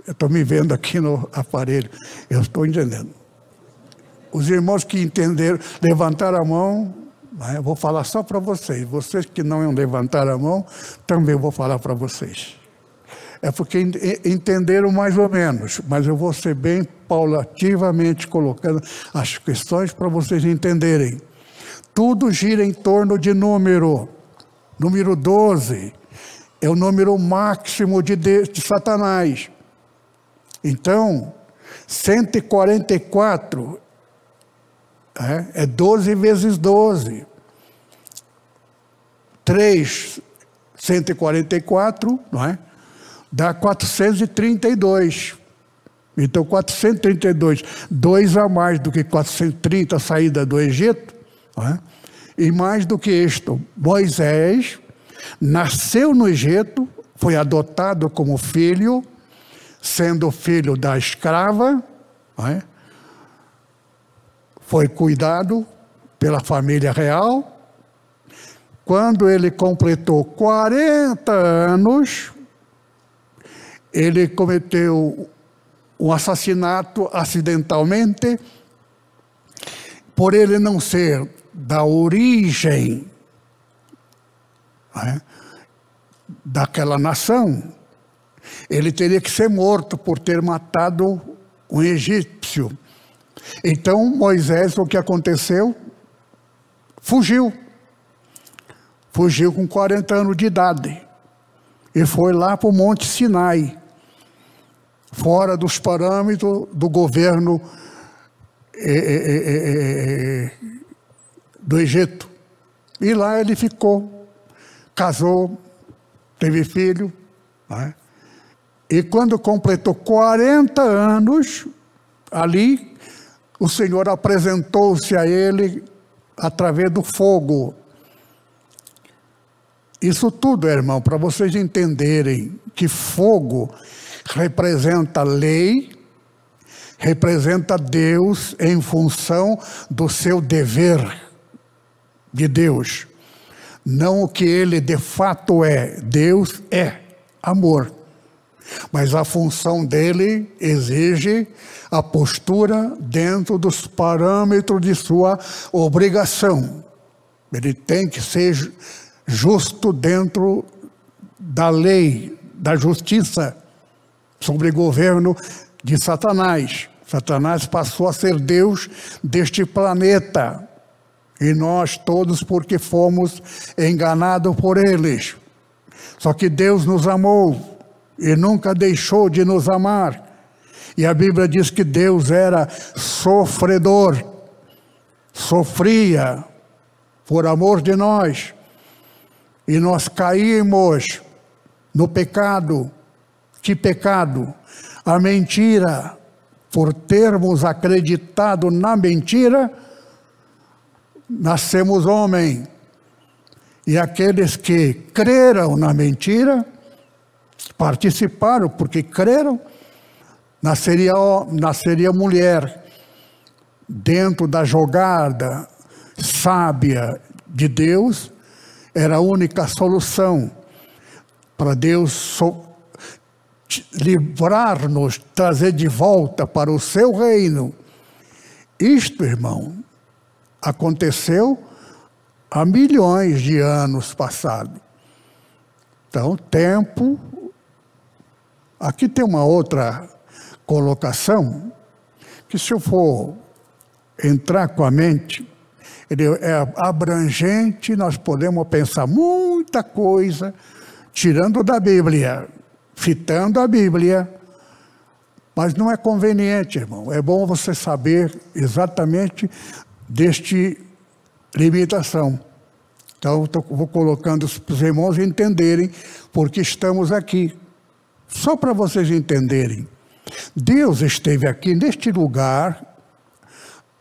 Eu estou me vendo aqui no aparelho. Eu estou entendendo. Os irmãos que entenderam, levantaram a mão, eu vou falar só para vocês. Vocês que não levantaram a mão, também vou falar para vocês. É porque entenderam mais ou menos, mas eu vou ser bem paulativamente colocando as questões para vocês entenderem. Tudo gira em torno de número. Número 12 é o número máximo de, de, de Satanás. Então, 144 é, é 12 vezes 12. 3, 144, não é? Dá 432. Então, 432, dois a mais do que 430 a saída do Egito, é? e mais do que isto, Moisés nasceu no Egito, foi adotado como filho, sendo filho da escrava, é? Foi cuidado pela família real. Quando ele completou 40 anos, ele cometeu um assassinato acidentalmente, por ele não ser da origem né, daquela nação, ele teria que ser morto por ter matado um egípcio. Então Moisés, o que aconteceu? Fugiu. Fugiu com 40 anos de idade. E foi lá para o Monte Sinai, fora dos parâmetros do governo é, é, é, do Egito. E lá ele ficou, casou, teve filho. Né? E quando completou 40 anos, ali o Senhor apresentou-se a ele através do fogo. Isso tudo, irmão, para vocês entenderem que fogo representa lei, representa Deus em função do seu dever de Deus. Não o que ele de fato é. Deus é amor. Mas a função dele exige a postura dentro dos parâmetros de sua obrigação. Ele tem que ser justo dentro da lei, da justiça, sobre o governo de Satanás. Satanás passou a ser Deus deste planeta. E nós todos, porque fomos enganados por eles. Só que Deus nos amou e nunca deixou de nos amar. E a Bíblia diz que Deus era sofredor, sofria por amor de nós. E nós caímos no pecado. Que pecado? A mentira. Por termos acreditado na mentira, nascemos homem. E aqueles que creram na mentira, participaram porque creram, nasceria, nasceria mulher dentro da jogada sábia de Deus, era a única solução para Deus so, livrar-nos, trazer de volta para o seu reino. Isto, irmão, aconteceu há milhões de anos passados. Então, tempo. Aqui tem uma outra colocação, que se eu for entrar com a mente, ele é abrangente, nós podemos pensar muita coisa, tirando da Bíblia, citando a Bíblia, mas não é conveniente, irmão. É bom você saber exatamente deste limitação. Então, tô, vou colocando os irmãos entenderem porque estamos aqui. Só para vocês entenderem. Deus esteve aqui neste lugar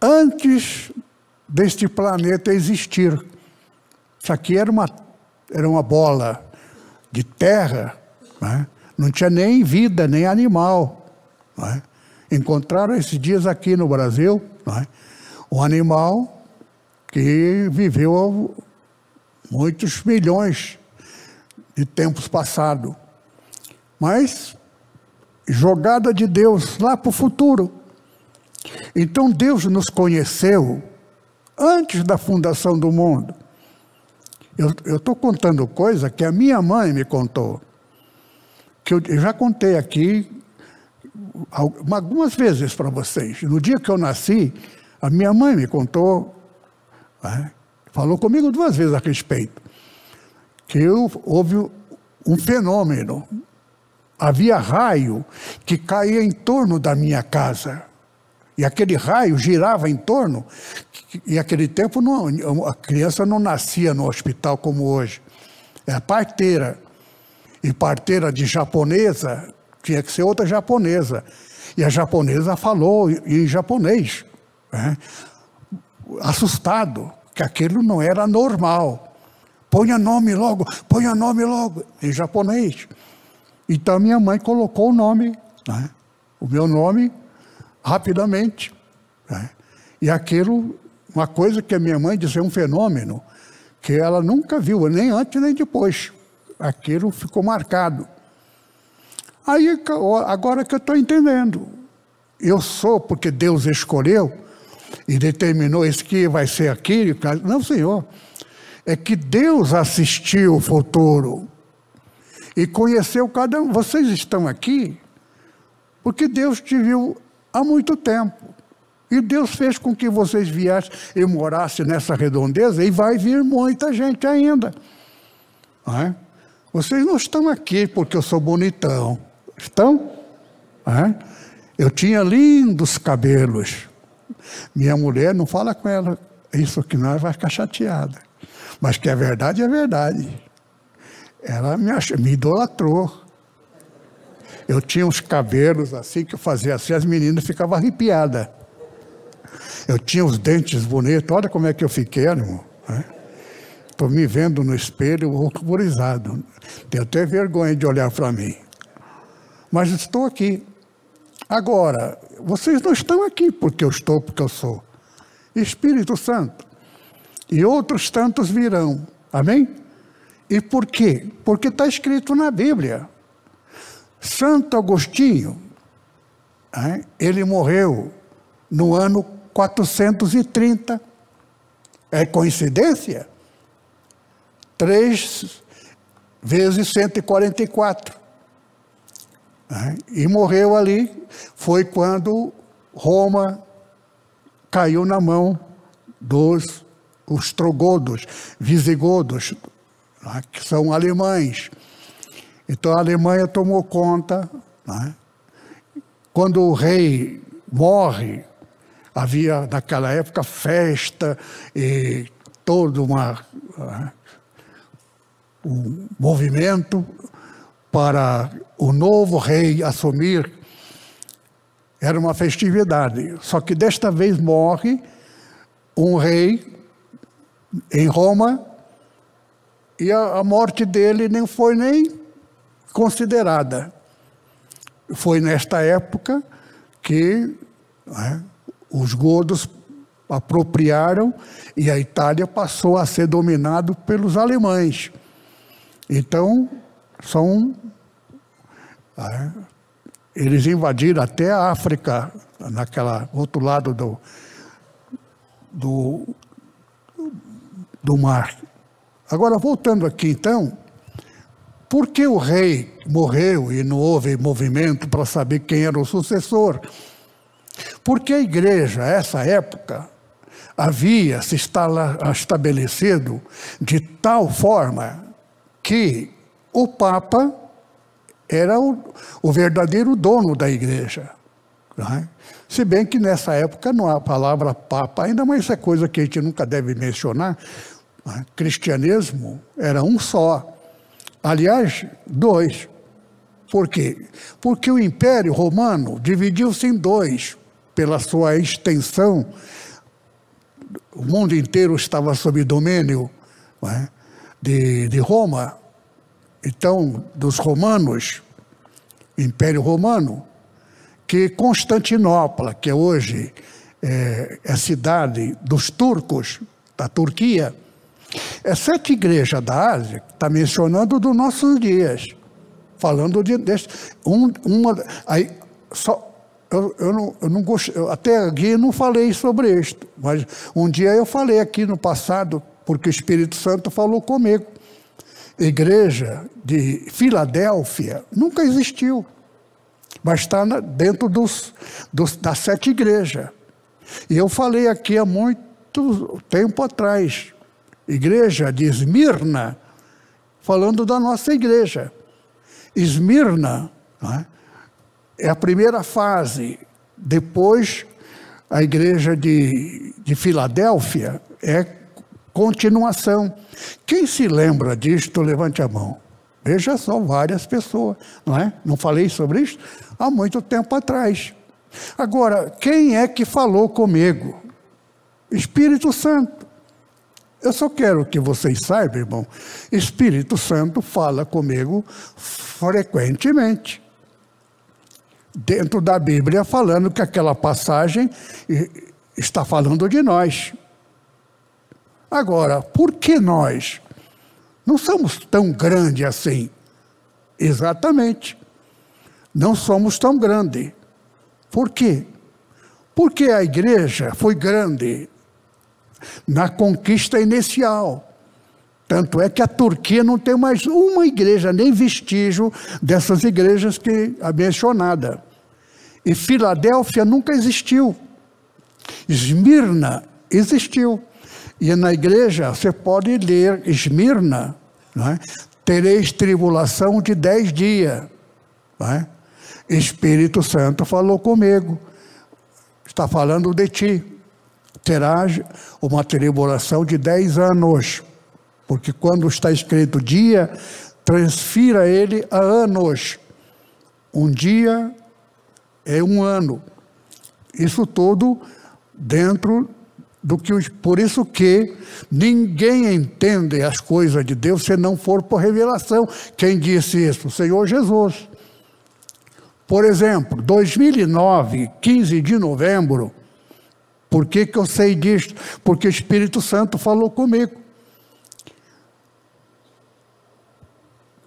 antes deste planeta existir. Isso aqui era uma, era uma bola de terra, né? não tinha nem vida, nem animal. Né? Encontraram esses dias aqui no Brasil né? um animal que viveu muitos milhões de tempos passados. Mas jogada de Deus lá para o futuro. Então Deus nos conheceu antes da fundação do mundo. Eu estou contando coisa que a minha mãe me contou. Que eu, já contei aqui algumas vezes para vocês. No dia que eu nasci, a minha mãe me contou, né, falou comigo duas vezes a respeito, que eu, houve um fenômeno. Havia raio que caía em torno da minha casa. E aquele raio girava em torno. E aquele tempo não, a criança não nascia no hospital como hoje. Era parteira. E parteira de japonesa tinha que ser outra japonesa. E a japonesa falou em japonês, né? assustado, que aquilo não era normal. Ponha nome logo, ponha nome logo, em japonês. Então minha mãe colocou o nome, né? o meu nome, rapidamente. Né? E aquilo, uma coisa que a minha mãe dizia, um fenômeno, que ela nunca viu, nem antes nem depois. Aquilo ficou marcado. Aí, agora que eu estou entendendo, eu sou porque Deus escolheu e determinou isso que vai ser aquilo. Não, Senhor. É que Deus assistiu o futuro e conheceu cada um. Vocês estão aqui porque Deus te viu há muito tempo. E Deus fez com que vocês viessem e morassem nessa redondeza, e vai vir muita gente ainda. É? Vocês não estão aqui porque eu sou bonitão. Estão? É? Eu tinha lindos cabelos. Minha mulher não fala com ela isso que nós vai ficar chateada. Mas que é verdade, é verdade. Ela me, ach... me idolatrou. Eu tinha uns cabelos assim que eu fazia assim, as meninas ficavam arrepiadas. Eu tinha os dentes bonitos, olha como é que eu fiquei, irmão. Estou né? me vendo no espelho horrorizado. Tenho até vergonha de olhar para mim. Mas estou aqui. Agora, vocês não estão aqui porque eu estou, porque eu sou. Espírito Santo. E outros tantos virão. Amém? E por quê? Porque está escrito na Bíblia. Santo Agostinho, ele morreu no ano 430. É coincidência? Três vezes 144. E morreu ali. Foi quando Roma caiu na mão dos ostrogodos, visigodos, que são alemães. Então a Alemanha tomou conta. Né? Quando o rei morre, havia naquela época festa e todo uma, uh, um movimento para o novo rei assumir. Era uma festividade. Só que desta vez morre um rei em Roma e a, a morte dele nem foi nem considerada. Foi nesta época que né, os godos apropriaram e a Itália passou a ser dominado pelos alemães. Então, são. Né, eles invadiram até a África, naquela outro lado do, do, do mar. Agora, voltando aqui então, por que o rei morreu e não houve movimento para saber quem era o sucessor? Porque a igreja, essa época, havia se estabelecido de tal forma que o Papa era o, o verdadeiro dono da igreja. É? Se bem que nessa época não há a palavra Papa, ainda mais essa coisa que a gente nunca deve mencionar. É? Cristianismo era um só. Aliás, dois. Por quê? Porque o Império Romano dividiu-se em dois pela sua extensão. O mundo inteiro estava sob domínio é? de, de Roma. Então, dos romanos, Império Romano, que Constantinopla, que hoje é, é a cidade dos turcos, da Turquia, é sete igrejas da Ásia, está mencionando dos nossos dias, falando de, de um, uma, aí, só, eu, eu, não, eu não gostei, eu até aqui não falei sobre isto, mas um dia eu falei aqui no passado, porque o Espírito Santo falou comigo igreja de Filadélfia nunca existiu, mas está dentro dos, dos, das sete igrejas. E eu falei aqui há muito tempo atrás, igreja de Esmirna, falando da nossa igreja. Esmirna é? é a primeira fase, depois a igreja de, de Filadélfia é continuação. Quem se lembra disto, levante a mão. Veja só, várias pessoas, não é? Não falei sobre isso há muito tempo atrás. Agora, quem é que falou comigo? Espírito Santo. Eu só quero que vocês saibam, irmão, Espírito Santo fala comigo frequentemente. Dentro da Bíblia, falando que aquela passagem está falando de nós. Agora, por que nós não somos tão grandes assim? Exatamente. Não somos tão grandes. Por quê? Porque a igreja foi grande na conquista inicial. Tanto é que a Turquia não tem mais uma igreja, nem vestígio dessas igrejas que a mencionada. E Filadélfia nunca existiu. Esmirna existiu. E na igreja você pode ler Esmirna, é? tereis tribulação de dez dias. É? Espírito Santo falou comigo, está falando de ti. Terás uma tribulação de dez anos, porque quando está escrito dia, transfira ele a anos. Um dia é um ano. Isso tudo dentro do que os, por isso que ninguém entende as coisas de Deus se não for por revelação. Quem disse isso? O Senhor Jesus. Por exemplo, 2009, 15 de novembro, por que, que eu sei disso? Porque o Espírito Santo falou comigo.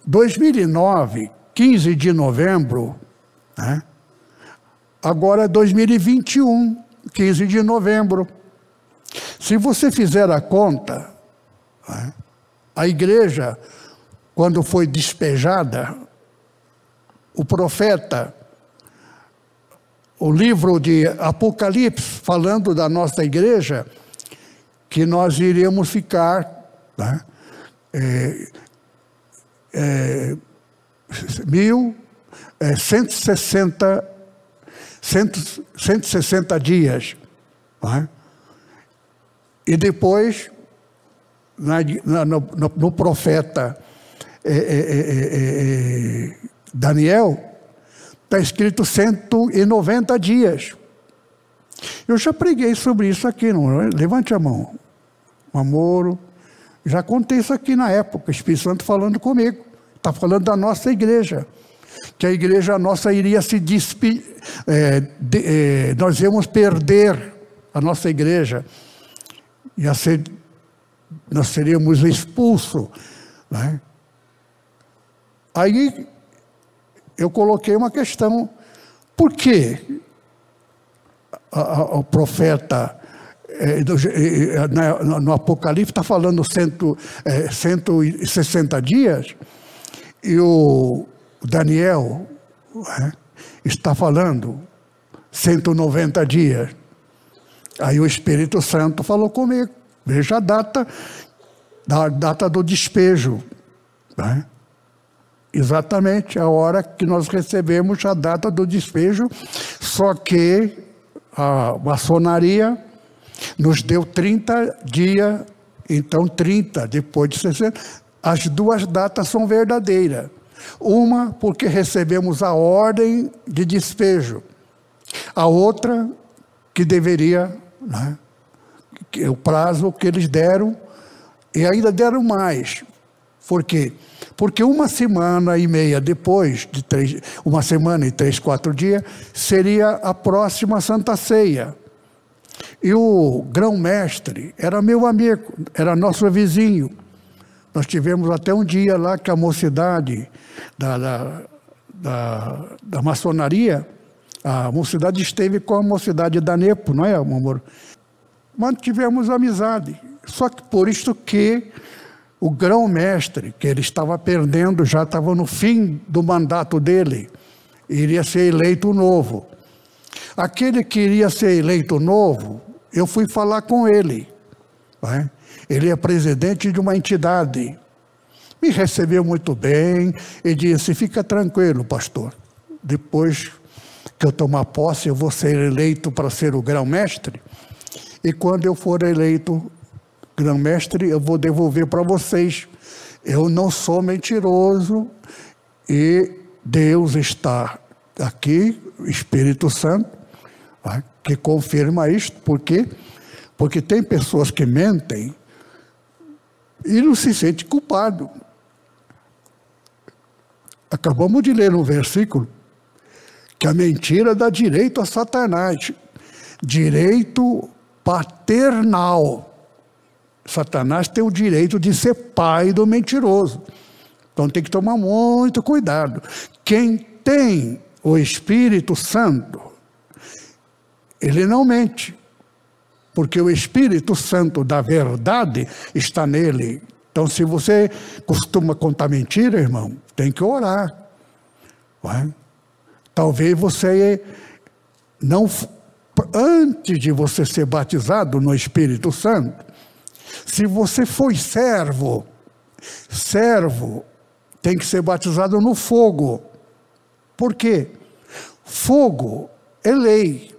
2009, 15 de novembro, né? agora é 2021, 15 de novembro. Se você fizer a conta, né, a igreja, quando foi despejada, o profeta, o livro de Apocalipse, falando da nossa igreja, que nós iríamos ficar né, é, é, mil, é, 160, 160 dias. Né? E depois, na, na, no, no, profeta é, é, é, Daniel, está escrito 190 dias. Eu já preguei sobre isso aqui, não, levante a mão. namoro. Já contei isso aqui na época, o Espírito Santo falando comigo. Está falando da nossa igreja. Que a igreja nossa iria se despedir, é, de, é, nós íamos perder a nossa igreja. Ia ser, nós seríamos expulsos. Né? Aí eu coloquei uma questão: por que o profeta é, no Apocalipse está falando cento, é, 160 dias e o Daniel é, está falando 190 dias. Aí o Espírito Santo falou comigo. Veja a data, a data do despejo. Né? Exatamente a hora que nós recebemos a data do despejo, só que a maçonaria nos deu 30 dias, então 30, depois de 60. As duas datas são verdadeiras. Uma, porque recebemos a ordem de despejo. A outra, que deveria, né, o prazo que eles deram, e ainda deram mais. Por quê? Porque uma semana e meia depois, de três, uma semana e três, quatro dias, seria a próxima Santa Ceia. E o grão-mestre era meu amigo, era nosso vizinho. Nós tivemos até um dia lá que a mocidade da, da, da, da maçonaria, a mocidade esteve com a mocidade da Nepo, não é, amor? Mantivemos amizade. Só que por isso que o grão-mestre, que ele estava perdendo, já estava no fim do mandato dele, iria ser eleito novo. Aquele que iria ser eleito novo, eu fui falar com ele. Né? Ele é presidente de uma entidade. Me recebeu muito bem e disse: Fica tranquilo, pastor. Depois que eu tomar posse, eu vou ser eleito para ser o grão-mestre. E quando eu for eleito, grão-mestre, eu vou devolver para vocês. Eu não sou mentiroso e Deus está aqui, Espírito Santo, que confirma isto. Por quê? Porque tem pessoas que mentem e não se sente culpado. Acabamos de ler um versículo que a mentira dá direito a Satanás, direito paternal. Satanás tem o direito de ser pai do mentiroso. Então tem que tomar muito cuidado. Quem tem o Espírito Santo, ele não mente, porque o Espírito Santo da verdade está nele. Então, se você costuma contar mentira, irmão, tem que orar. É? Talvez você não, antes de você ser batizado no Espírito Santo, se você foi servo, servo tem que ser batizado no fogo. Por quê? Fogo é lei.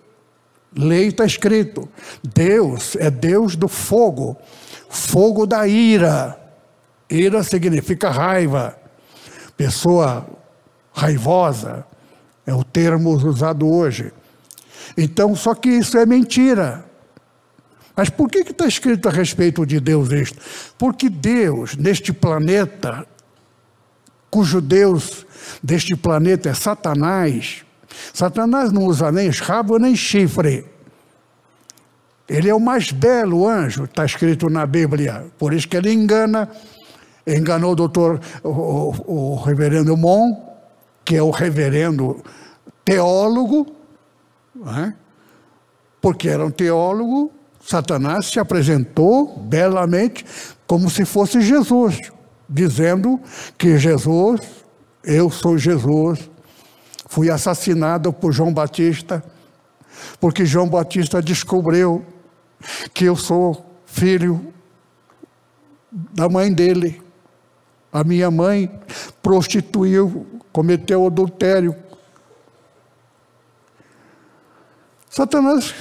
Lei está escrito. Deus é Deus do fogo. Fogo da ira. Ira significa raiva. Pessoa raivosa é o termo usado hoje. Então, só que isso é mentira. Mas por que está escrito a respeito de Deus isto? Porque Deus, neste planeta, cujo Deus deste planeta é Satanás, Satanás não usa nem rabo nem chifre. Ele é o mais belo anjo, está escrito na Bíblia. Por isso que ele engana, enganou o doutor, o, o, o reverendo Mon, que é o reverendo teólogo, né? porque era um teólogo Satanás se apresentou belamente como se fosse Jesus, dizendo que Jesus, eu sou Jesus, fui assassinado por João Batista, porque João Batista descobriu que eu sou filho da mãe dele. A minha mãe prostituiu, cometeu adultério. Satanás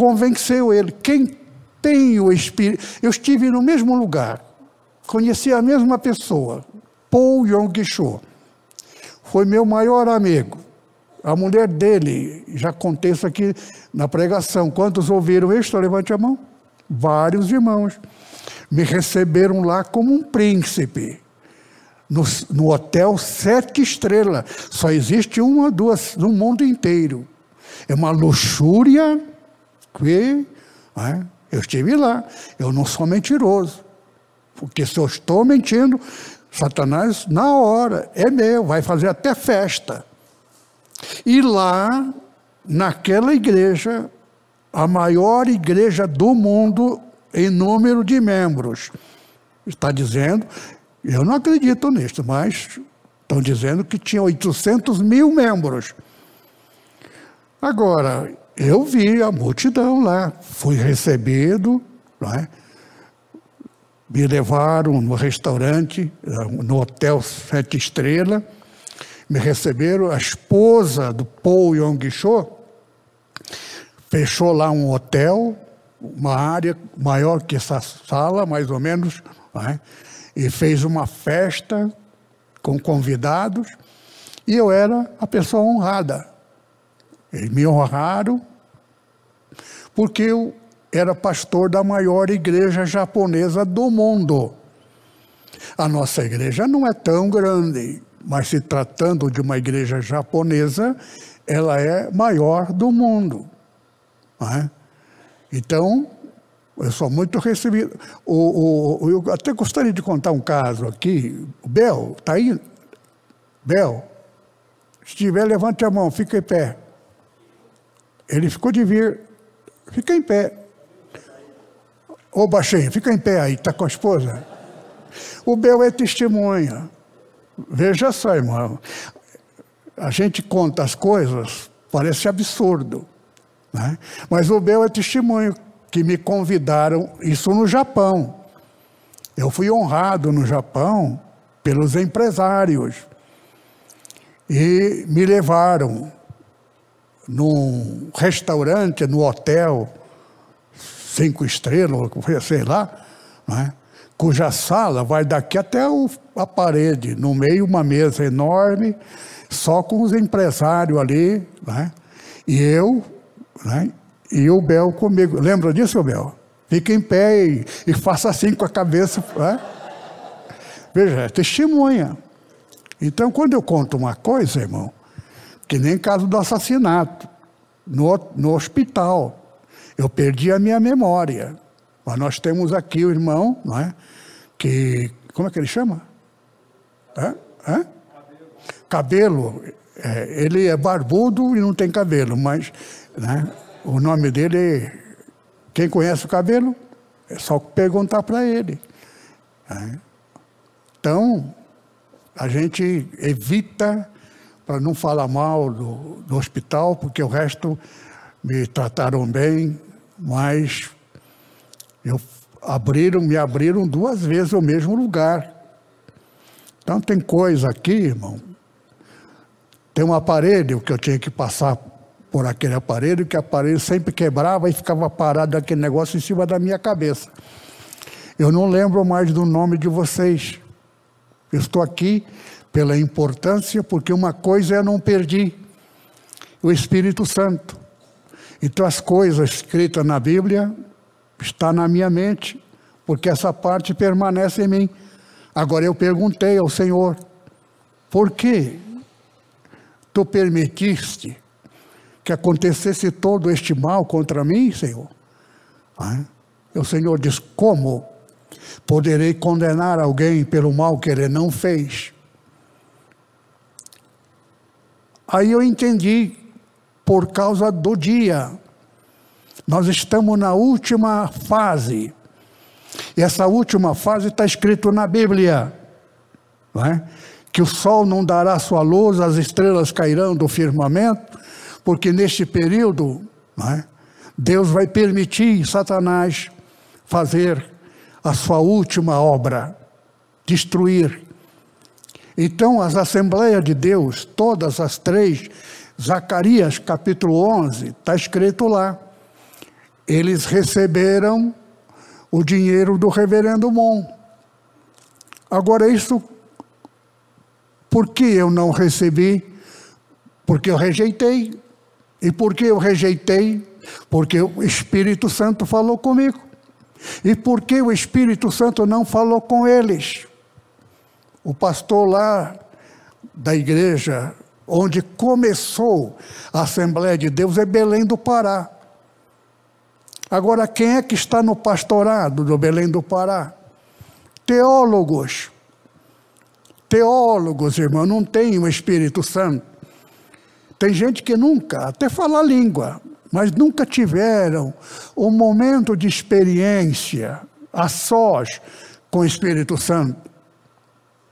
convenceu ele. Quem tem o Espírito. Eu estive no mesmo lugar, conheci a mesma pessoa, Paul Yong-cho. Foi meu maior amigo. A mulher dele, já contei isso aqui na pregação. Quantos ouviram isso? Levante a mão. vários irmãos. Me receberam lá como um príncipe. No, no hotel sete estrelas. Só existe uma duas no mundo inteiro. É uma luxúria que. É, eu estive lá. Eu não sou mentiroso. Porque se eu estou mentindo, Satanás, na hora, é meu, vai fazer até festa. E lá, naquela igreja, a maior igreja do mundo em número de membros, está dizendo, eu não acredito nisso, mas estão dizendo que tinha 800 mil membros. Agora, eu vi a multidão lá, fui recebido, é? me levaram no restaurante, no hotel Sete Estrelas, me receberam, a esposa do Paul Yong-cho fechou lá um hotel, uma área maior que essa sala, mais ou menos, é? e fez uma festa com convidados, e eu era a pessoa honrada. Eles me honraram, porque eu era pastor da maior igreja japonesa do mundo. A nossa igreja não é tão grande, mas se tratando de uma igreja japonesa, ela é maior do mundo. É? Então, eu sou muito recebido. O, o, eu até gostaria de contar um caso aqui. O Bel, está aí? Bel, se tiver, levante a mão, fica em pé. Ele ficou de vir. Fica em pé. Ô baixinho, fica em pé aí, está com a esposa. O Bel é testemunha. Veja só, irmão. A gente conta as coisas, parece absurdo. Né? Mas o Bel é testemunho que me convidaram, isso no Japão. Eu fui honrado no Japão pelos empresários. E me levaram num restaurante, no hotel, cinco estrelas, sei lá, é? cuja sala vai daqui até o, a parede, no meio uma mesa enorme, só com os empresários ali, é? e eu, é? e o Bel comigo. Lembra disso, Bel? Fica em pé e, e faça assim com a cabeça. É? Veja, é testemunha. Então, quando eu conto uma coisa, irmão, que nem caso do assassinato, no, no hospital, eu perdi a minha memória. Mas nós temos aqui o irmão, não é? Que, como é que ele chama? Hã? Hã? Cabelo. É, ele é barbudo e não tem cabelo, mas né, o nome dele, quem conhece o cabelo, é só perguntar para ele. Né? Então, a gente evita para não falar mal do, do hospital, porque o resto me trataram bem, mas eu abriram, me abriram duas vezes o mesmo lugar. Então tem coisa aqui, irmão. Tem um aparelho que eu tinha que passar por aquele aparelho, que o aparelho sempre quebrava e ficava parado aquele negócio em cima da minha cabeça. Eu não lembro mais do nome de vocês. Eu estou aqui pela importância, porque uma coisa eu não perdi: o Espírito Santo. Então, as coisas escritas na Bíblia está na minha mente, porque essa parte permanece em mim. Agora eu perguntei ao Senhor: por que tu permitiste que acontecesse todo este mal contra mim, Senhor? Ah, o Senhor diz: como poderei condenar alguém pelo mal que ele não fez? Aí eu entendi por causa do dia. Nós estamos na última fase. E essa última fase está escrito na Bíblia. É? Que o sol não dará sua luz, as estrelas cairão do firmamento, porque neste período é? Deus vai permitir Satanás fazer a sua última obra, destruir. Então, as Assembleias de Deus, todas as três, Zacarias capítulo 11, está escrito lá. Eles receberam o dinheiro do reverendo Mon. Agora, isso, por que eu não recebi? Porque eu rejeitei. E por que eu rejeitei? Porque o Espírito Santo falou comigo. E por que o Espírito Santo não falou com eles? O pastor lá da igreja onde começou a Assembleia de Deus é Belém do Pará. Agora, quem é que está no pastorado do Belém do Pará? Teólogos. Teólogos, irmão, não tem o Espírito Santo. Tem gente que nunca, até fala língua, mas nunca tiveram um momento de experiência a sós com o Espírito Santo.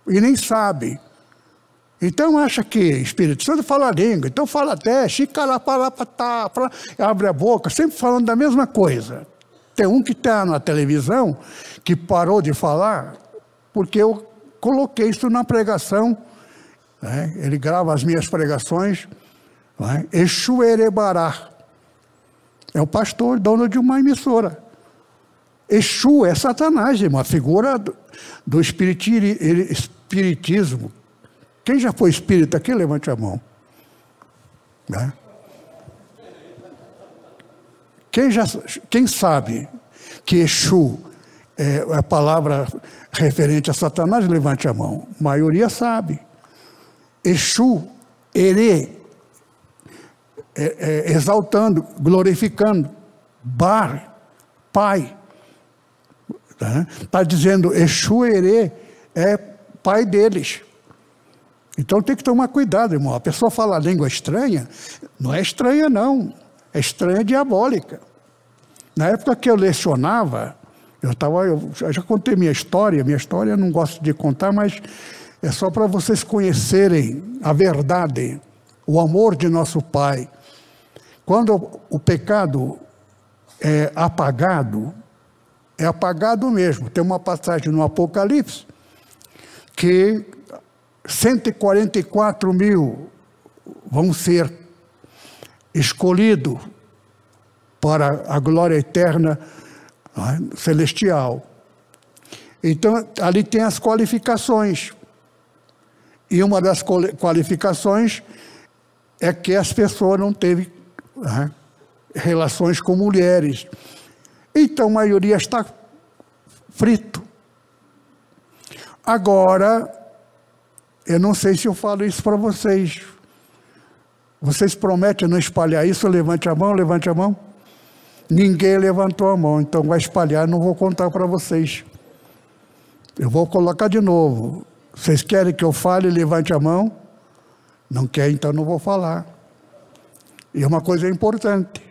E nem sabe. Então acha que Espírito Santo fala língua, então fala até, xicaraparapatá, abre a boca, sempre falando da mesma coisa. Tem um que está na televisão que parou de falar porque eu coloquei isso na pregação. Né? Ele grava as minhas pregações. Né? Exu Erebará. É o pastor, dono de uma emissora. Exu é Satanás, uma figura do, do espiritismo quem já foi espírita aqui, levante a mão. Né? Quem, já, quem sabe que Exu é a palavra referente a Satanás, levante a mão. A maioria sabe. Exu, Ere, é, é, exaltando, glorificando. Bar, Pai. Está tá dizendo Exu, Ere é pai deles. Então tem que tomar cuidado, irmão. A pessoa fala língua estranha, não é estranha, não. É estranha diabólica. Na época que eu lecionava, eu estava. Eu já contei minha história, minha história eu não gosto de contar, mas é só para vocês conhecerem a verdade, o amor de nosso Pai. Quando o pecado é apagado, é apagado mesmo. Tem uma passagem no Apocalipse que 144 mil vão ser escolhidos para a glória eterna é, celestial. Então, ali tem as qualificações. E uma das qualificações é que as pessoas não teve é, relações com mulheres. Então, a maioria está frito. Agora, eu não sei se eu falo isso para vocês. Vocês prometem não espalhar isso? Levante a mão, levante a mão. Ninguém levantou a mão, então vai espalhar, não vou contar para vocês. Eu vou colocar de novo. Vocês querem que eu fale, levante a mão? Não quer, então não vou falar. E é uma coisa importante.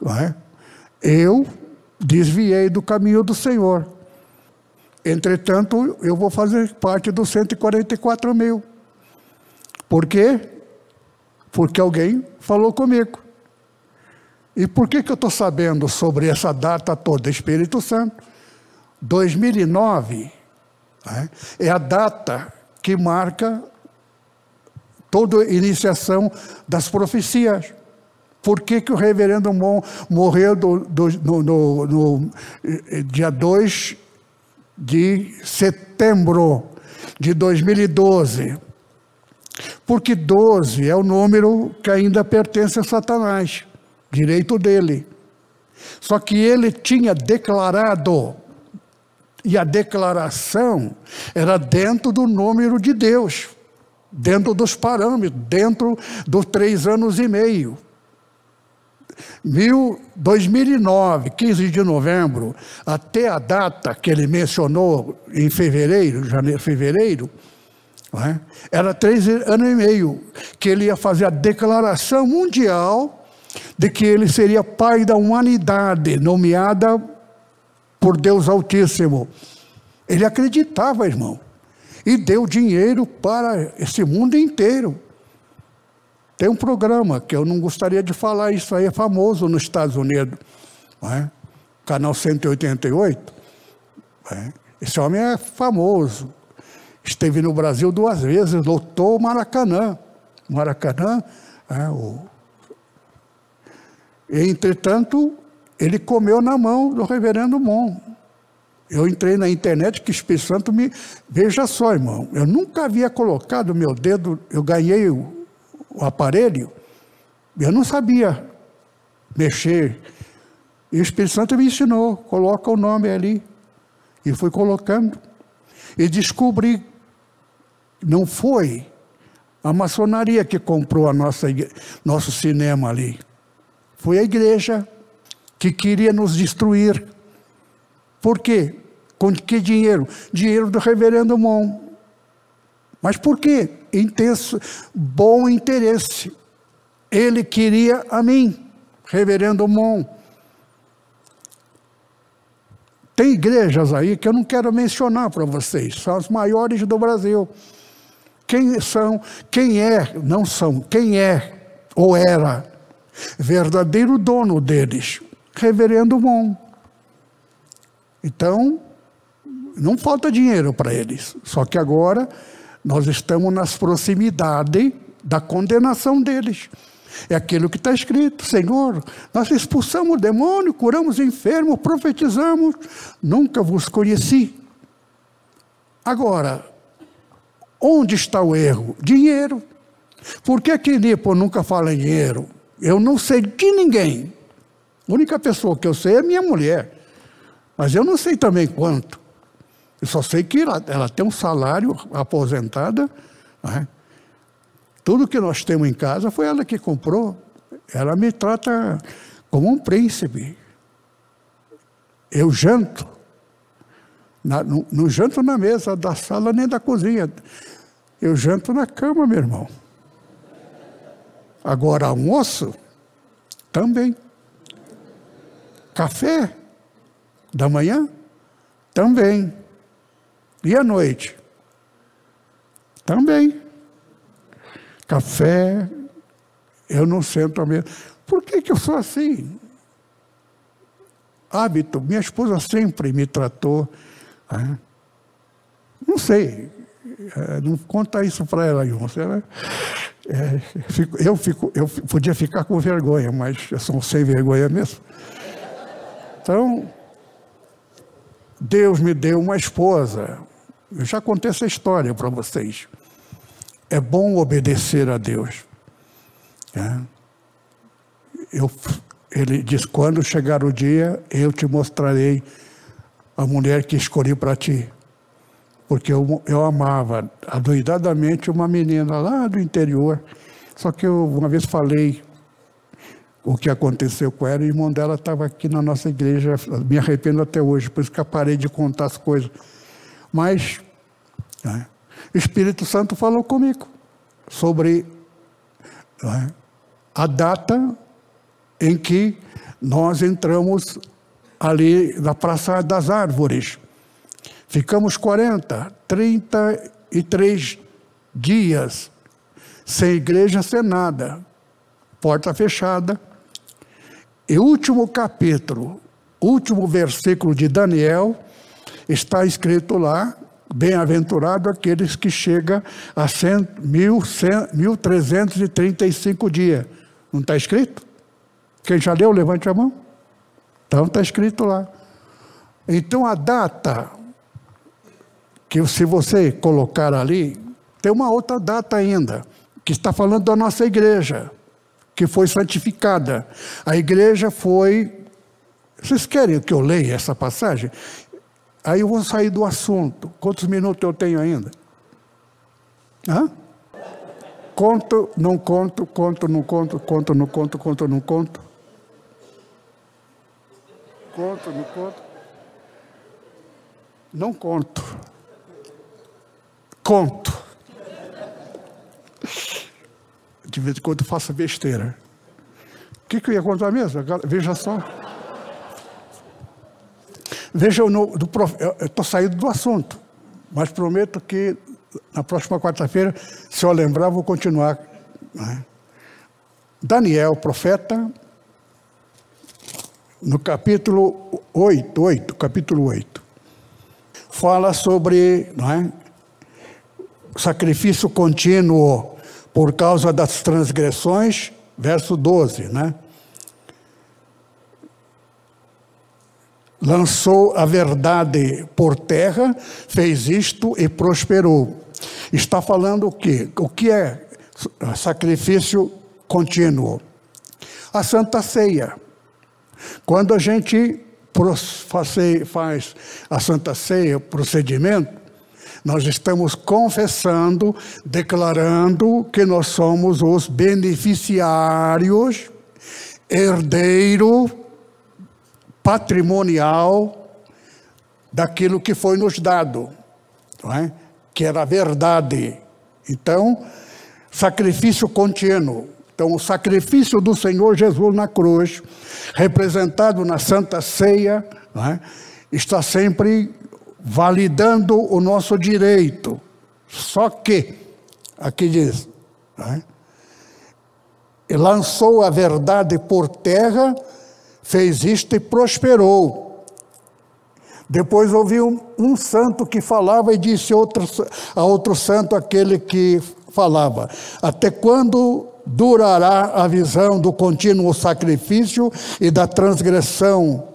Não é? Eu desviei do caminho do Senhor. Entretanto, eu vou fazer parte dos 144 mil. Por quê? Porque alguém falou comigo. E por que, que eu estou sabendo sobre essa data toda? Espírito Santo. 2009 né, é a data que marca toda a iniciação das profecias. Por que, que o reverendo Mon morreu do, do, no, no, no, eh, dia 2 de setembro de 2012. Porque 12 é o número que ainda pertence a Satanás, direito dele. Só que ele tinha declarado, e a declaração era dentro do número de Deus, dentro dos parâmetros, dentro dos três anos e meio. 2009, 15 de novembro, até a data que ele mencionou em fevereiro, janeiro, fevereiro, é? era três anos e meio que ele ia fazer a declaração mundial de que ele seria pai da humanidade, nomeada por Deus Altíssimo. Ele acreditava, irmão, e deu dinheiro para esse mundo inteiro. Tem um programa que eu não gostaria de falar, isso aí é famoso nos Estados Unidos, é? canal 188. É? Esse homem é famoso. Esteve no Brasil duas vezes, lotou Maracanã. Maracanã, é, o... Entretanto, ele comeu na mão do reverendo Mon. Eu entrei na internet que o Espírito Santo me. Veja só, irmão, eu nunca havia colocado meu dedo, eu ganhei o o aparelho, eu não sabia mexer E o Espírito Santo me ensinou, coloca o nome ali. E fui colocando. E descobri, não foi a maçonaria que comprou a nossa, nosso cinema ali. Foi a igreja que queria nos destruir. Por quê? Com que dinheiro? Dinheiro do reverendo Mon. Mas por quê? Intenso, bom interesse. Ele queria a mim, reverendo Mon. Tem igrejas aí que eu não quero mencionar para vocês, são as maiores do Brasil. Quem são, quem é, não são, quem é ou era verdadeiro dono deles? Reverendo Mon. Então, não falta dinheiro para eles. Só que agora nós estamos nas proximidades da condenação deles. É aquilo que está escrito, Senhor, nós expulsamos o demônio, curamos o enfermo, profetizamos, nunca vos conheci. Agora, onde está o erro? Dinheiro. Por que que Nipo nunca fala em dinheiro? Eu não sei de ninguém. A única pessoa que eu sei é minha mulher. Mas eu não sei também quanto. Eu só sei que ela, ela tem um salário aposentada. Né? Tudo que nós temos em casa foi ela que comprou. Ela me trata como um príncipe. Eu janto. Na, não, não janto na mesa da sala nem da cozinha. Eu janto na cama, meu irmão. Agora, almoço, também. Café da manhã, também. E à noite, também café, eu não sento à mesa. Por que, que eu sou assim? Hábito. Minha esposa sempre me tratou. Né? Não sei. É, não conta isso para ela, Ilson. Ela, é, eu, fico, eu podia ficar com vergonha, mas eu sou sem vergonha mesmo. Então, Deus me deu uma esposa. Eu já contei essa história para vocês é bom obedecer a Deus. É. Eu, ele diz: quando chegar o dia, eu te mostrarei a mulher que escolhi para ti. Porque eu, eu amava adoidadamente uma menina lá do interior. Só que eu uma vez falei o que aconteceu com ela, e o irmão dela estava aqui na nossa igreja, me arrependo até hoje, por isso que eu parei de contar as coisas. Mas, né, o Espírito Santo falou comigo sobre é, a data em que nós entramos ali na Praça das Árvores. Ficamos 40, 33 dias sem igreja, sem nada, porta fechada. E último capítulo, último versículo de Daniel, está escrito lá, Bem-aventurado aqueles que chegam a 1.335 dias. Não está escrito? Quem já leu, levante a mão. Então está escrito lá. Então a data, que se você colocar ali, tem uma outra data ainda, que está falando da nossa igreja, que foi santificada. A igreja foi. Vocês querem que eu leia essa passagem? Aí eu vou sair do assunto. Quantos minutos eu tenho ainda? Hã? Conto, não conto, conto, não conto, conto, não conto, conto, não conto. Conto, não conto. Não conto. Conto. De vez em quando faço besteira. O que, que eu ia contar mesmo? Veja só. Veja, eu estou saindo do assunto, mas prometo que na próxima quarta-feira, se eu lembrar, vou continuar. Né? Daniel, profeta, no capítulo 8, 8, capítulo 8, fala sobre não é, sacrifício contínuo por causa das transgressões, verso 12, né? Lançou a verdade por terra, fez isto e prosperou. Está falando o quê? O que é sacrifício contínuo? A Santa Ceia. Quando a gente faz a Santa Ceia, o procedimento, nós estamos confessando, declarando que nós somos os beneficiários, herdeiro patrimonial daquilo que foi nos dado, é? que era a verdade. Então, sacrifício contínuo. Então, o sacrifício do Senhor Jesus na cruz, representado na Santa Ceia, é? está sempre validando o nosso direito. Só que, aqui diz, e lançou a verdade por terra, fez isto e prosperou. Depois ouviu um, um santo que falava e disse outro, a outro santo aquele que falava: Até quando durará a visão do contínuo sacrifício e da transgressão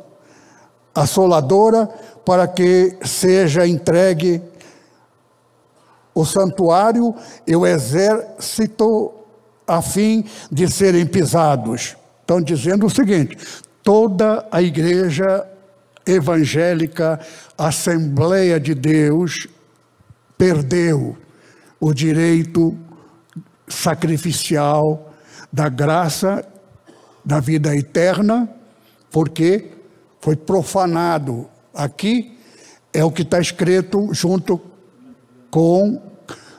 assoladora? para que seja entregue o santuário e o exército a fim de serem pisados. Estão dizendo o seguinte: toda a igreja evangélica, Assembleia de Deus, perdeu o direito sacrificial da graça da vida eterna, porque foi profanado Aqui é o que está escrito junto com,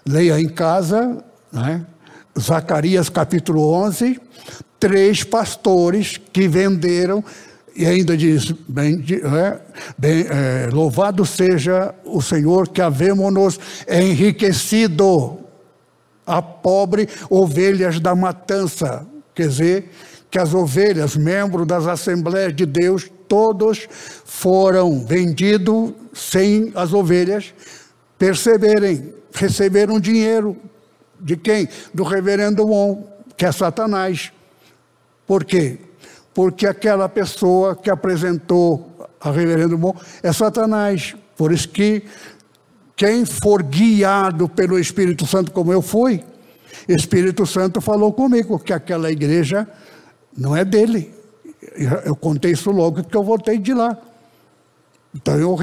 leia em casa, né? Zacarias capítulo 11, três pastores que venderam, e ainda diz: bem, é, bem, é, Louvado seja o Senhor que havemos-nos enriquecido a pobre ovelhas da matança. Quer dizer, que as ovelhas, membros das Assembleias de Deus, todos foram vendidos sem as ovelhas perceberem, receberam dinheiro. De quem? Do reverendo On, que é Satanás. Por quê? Porque aquela pessoa que apresentou a reverendo Mon é Satanás. Por isso que quem for guiado pelo Espírito Santo como eu fui, Espírito Santo falou comigo que aquela igreja não é dele, eu contei isso logo que eu voltei de lá. Então eu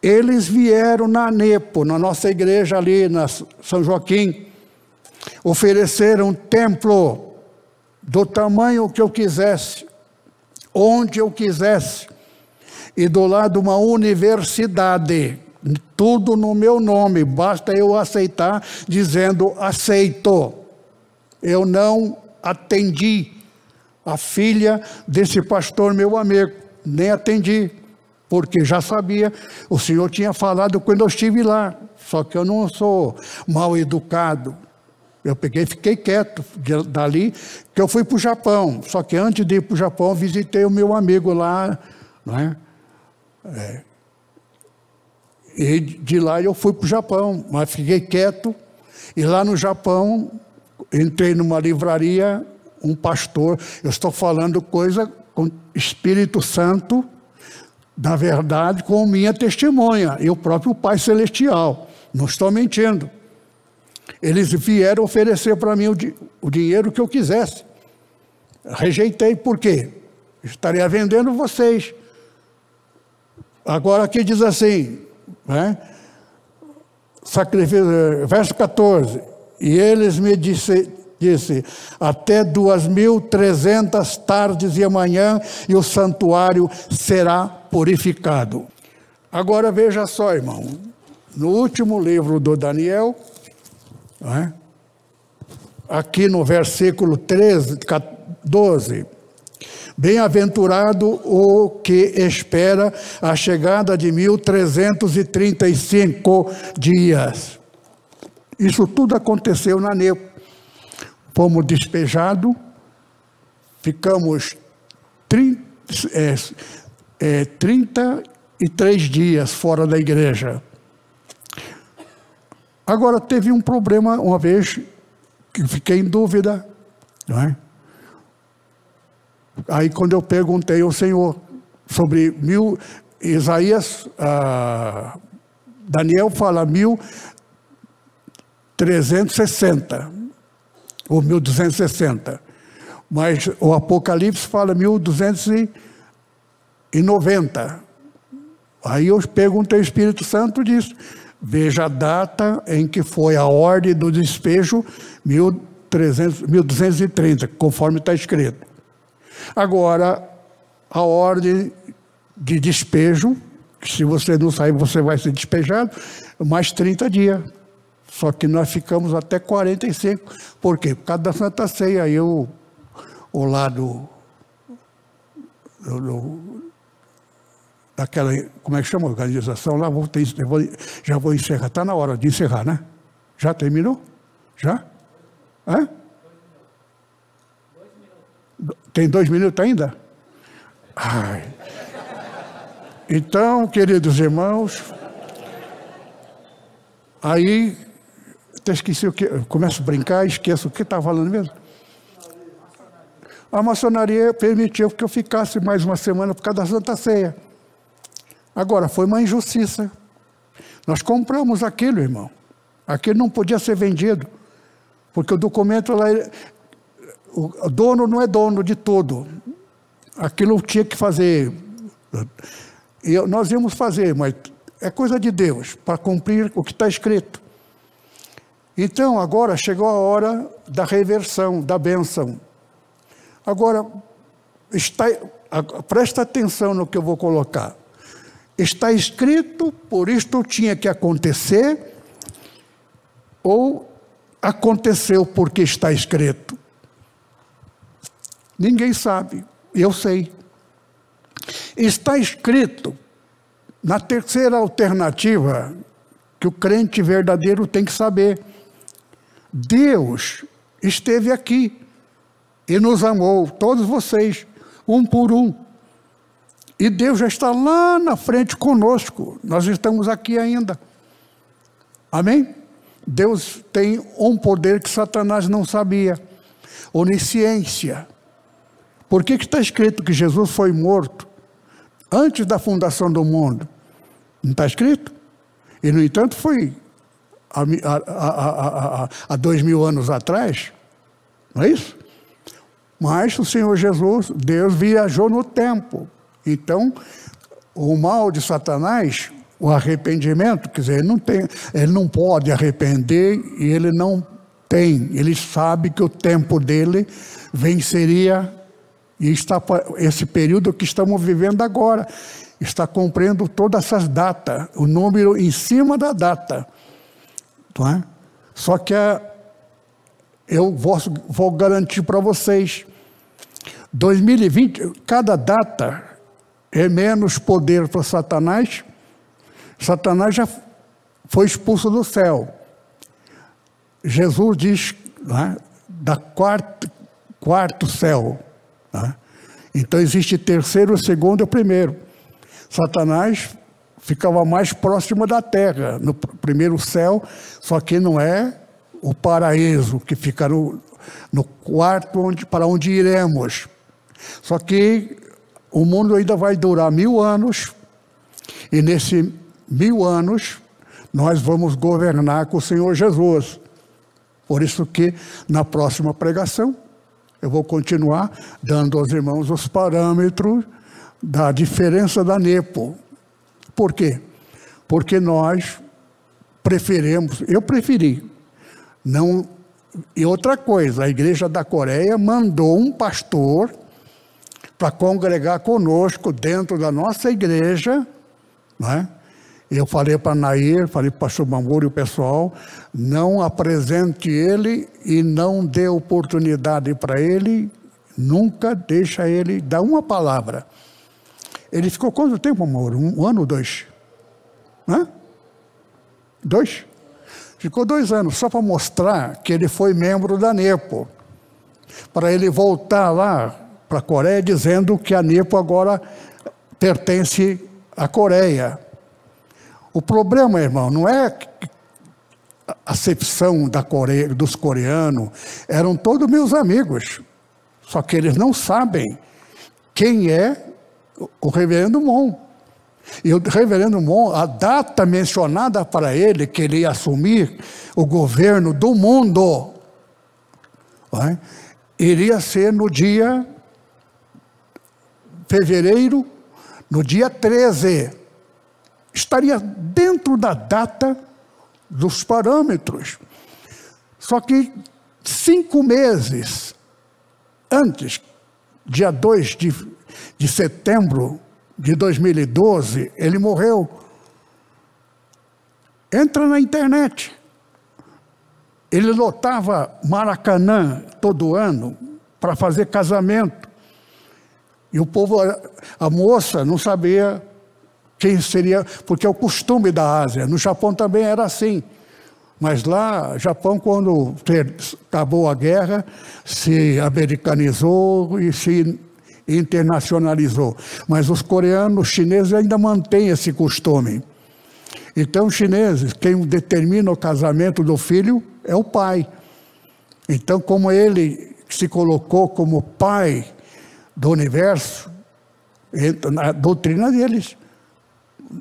eles vieram na Nepo, na nossa igreja ali, na São Joaquim, ofereceram um templo do tamanho que eu quisesse, onde eu quisesse, e do lado uma universidade, tudo no meu nome, basta eu aceitar, dizendo aceito. Eu não atendi a filha desse pastor, meu amigo. Nem atendi, porque já sabia, o senhor tinha falado quando eu estive lá, só que eu não sou mal educado. Eu peguei fiquei quieto dali, que eu fui para o Japão. Só que antes de ir para o Japão, visitei o meu amigo lá, não é? é. E de lá eu fui para o Japão, mas fiquei quieto. E lá no Japão, entrei numa livraria um pastor, eu estou falando coisa com Espírito Santo, na verdade, com minha testemunha e o próprio Pai Celestial. Não estou mentindo. Eles vieram oferecer para mim o, di o dinheiro que eu quisesse. Rejeitei, por quê? Estaria vendendo vocês. Agora aqui diz assim, né? Sacrifício, verso 14. E eles me disse, disse: Até duas mil trezentas tardes e amanhã, e o santuário será purificado. Agora veja só, irmão, no último livro do Daniel, é? aqui no versículo 13, 12. Bem-aventurado o que espera a chegada de 1335 dias. Isso tudo aconteceu na Nepo. Fomos despejados, ficamos 30, é, é, 33 dias fora da igreja. Agora, teve um problema uma vez que fiquei em dúvida, não é? Aí, quando eu perguntei ao Senhor sobre mil, Isaías, ah, Daniel fala mil trezentos ou 1260. Mas o Apocalipse fala 1200 e e 90. Aí eu perguntei ao Espírito Santo disso. Veja a data em que foi a ordem do despejo 1300, 1230, conforme está escrito. Agora, a ordem de despejo, se você não sair, você vai ser despejado, mais 30 dias. Só que nós ficamos até 45. Por quê? Por causa da Santa Ceia. Aí eu, o lado do, do, daquela, como é que chama a organização lá, vou ter, vou, já vou encerrar. Está na hora de encerrar, né? Já terminou? Já? Hã? Tem dois minutos ainda? Ai. Então, queridos irmãos, aí até esqueci o que. Começo a brincar esqueço o que estava falando mesmo. A maçonaria permitiu que eu ficasse mais uma semana por causa da Santa Ceia. Agora, foi uma injustiça. Nós compramos aquilo, irmão. Aquilo não podia ser vendido. Porque o documento o dono não é dono de tudo. Aquilo tinha que fazer. E nós íamos fazer, mas é coisa de Deus, para cumprir o que está escrito. Então, agora chegou a hora da reversão, da benção. Agora, está, presta atenção no que eu vou colocar. Está escrito, por isto tinha que acontecer, ou aconteceu porque está escrito? Ninguém sabe, eu sei. Está escrito, na terceira alternativa, que o crente verdadeiro tem que saber Deus esteve aqui e nos amou, todos vocês, um por um. E Deus já está lá na frente conosco, nós estamos aqui ainda. Amém? Deus tem um poder que Satanás não sabia: onisciência. Por que está escrito que Jesus foi morto antes da fundação do mundo? Não está escrito? E, no entanto, foi há, dois mil anos atrás, não é isso? Mas o Senhor Jesus, Deus viajou no tempo. Então, o mal de Satanás, o arrependimento, quer dizer, ele não, tem, ele não pode arrepender e ele não tem. Ele sabe que o tempo dele venceria e está esse período que estamos vivendo agora está cumprindo todas essas datas, o número em cima da data. Não é? Só que é, eu vou, vou garantir para vocês, 2020, cada data é menos poder para Satanás. Satanás já foi expulso do céu. Jesus diz é? da quarto, quarto céu. É? Então existe terceiro, segundo e primeiro. Satanás ficava mais próximo da terra, no primeiro céu, só que não é o paraíso que fica no, no quarto onde, para onde iremos. Só que o mundo ainda vai durar mil anos, e nesse mil anos nós vamos governar com o Senhor Jesus. Por isso que na próxima pregação eu vou continuar dando aos irmãos os parâmetros da diferença da NEPO, por quê? Porque nós preferimos, eu preferi, não. E outra coisa, a igreja da Coreia mandou um pastor para congregar conosco dentro da nossa igreja, né? Eu falei para Nair, falei para o pastor Mamuro e o pessoal, não apresente ele e não dê oportunidade para ele, nunca deixa ele dar uma palavra. Ele ficou quanto tempo, amor? Um ano ou dois? Hã? Dois? Ficou dois anos, só para mostrar que ele foi membro da NEPO. Para ele voltar lá para a Coreia dizendo que a NEPO agora pertence à Coreia. O problema, irmão, não é a acepção da Coreia, dos coreanos, eram todos meus amigos. Só que eles não sabem quem é o reverendo Mon. E o reverendo Mon, a data mencionada para ele, que ele ia assumir o governo do mundo, é? iria ser no dia fevereiro no dia 13, estaria dentro da data dos parâmetros. Só que cinco meses antes, dia 2 de, de setembro de 2012, ele morreu. Entra na internet. Ele lotava Maracanã todo ano para fazer casamento. E o povo, a moça não sabia quem seria, porque é o costume da Ásia. No Japão também era assim. Mas lá, Japão, quando acabou a guerra, se americanizou e se internacionalizou. Mas os coreanos, os chineses ainda mantêm esse costume. Então, os chineses, quem determina o casamento do filho é o pai. Então, como ele se colocou como pai do universo, na doutrina deles,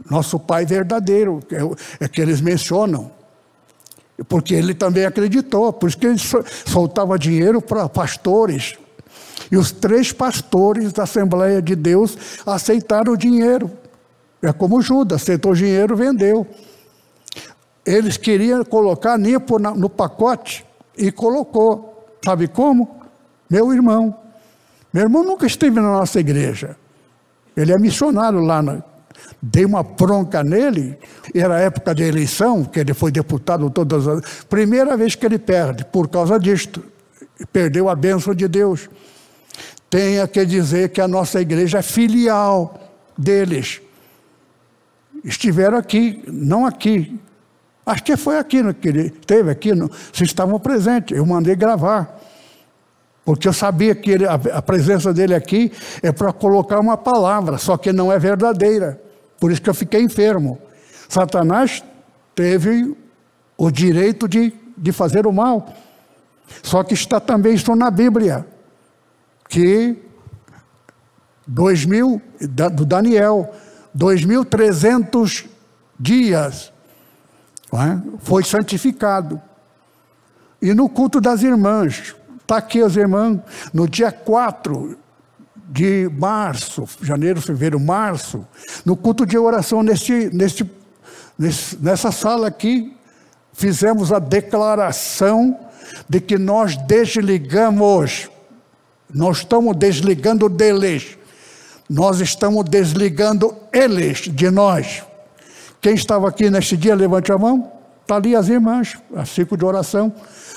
nosso pai verdadeiro, é, é que eles mencionam. Porque ele também acreditou, por isso que ele soltava dinheiro para pastores. E os três pastores da Assembleia de Deus aceitaram o dinheiro. É como Judas, aceitou o dinheiro, vendeu. Eles queriam colocar Nipo no pacote e colocou. Sabe como? Meu irmão. Meu irmão nunca esteve na nossa igreja. Ele é missionário lá na, dei uma bronca nele, era época de eleição, que ele foi deputado todas as. Primeira vez que ele perde, por causa disto. Perdeu a bênção de Deus. Tenha que dizer que a nossa igreja é filial deles. Estiveram aqui, não aqui. Acho que foi aqui, no, que ele teve aqui, no, vocês estavam presentes, eu mandei gravar. Porque eu sabia que ele, a, presença dele aqui é para colocar uma palavra, só que não é verdadeira. Por isso que eu fiquei enfermo. Satanás teve o direito de, de fazer o mal. Só que está também isso na Bíblia. Que 2000, do Daniel, 2.300 dias é? foi santificado. E no culto das irmãs, está aqui as irmãs, no dia 4 de março, janeiro, fevereiro, março, no culto de oração neste, neste, nessa sala aqui, fizemos a declaração de que nós desligamos, nós estamos desligando deles, nós estamos desligando eles de nós. Quem estava aqui neste dia, levante a mão. Está ali as irmãs, a ciclo de oração.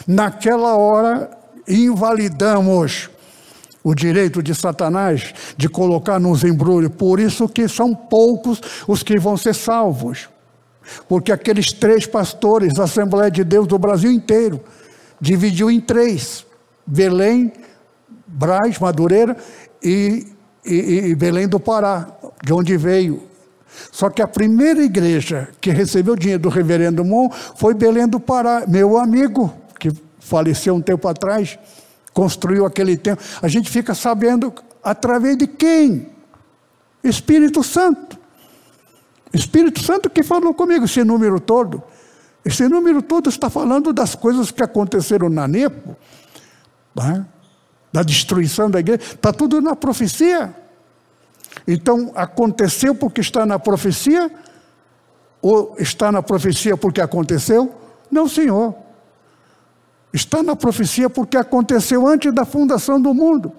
Naquela hora, invalidamos o direito de Satanás de colocar nos embrulhos. Por isso que são poucos os que vão ser salvos. Porque aqueles três pastores da Assembleia de Deus do Brasil inteiro dividiu em três: Belém, Braz, Madureira e, e, e Belém do Pará, de onde veio. Só que a primeira igreja que recebeu dinheiro do reverendo Mon foi Belém do Pará, meu amigo, que faleceu um tempo atrás construiu aquele templo. A gente fica sabendo através de quem? Espírito Santo. Espírito Santo que falou comigo esse número todo. Esse número todo está falando das coisas que aconteceram na Nepo, né? da destruição da igreja. Está tudo na profecia. Então, aconteceu porque está na profecia? Ou está na profecia porque aconteceu? Não, senhor. Está na profecia porque aconteceu antes da fundação do mundo.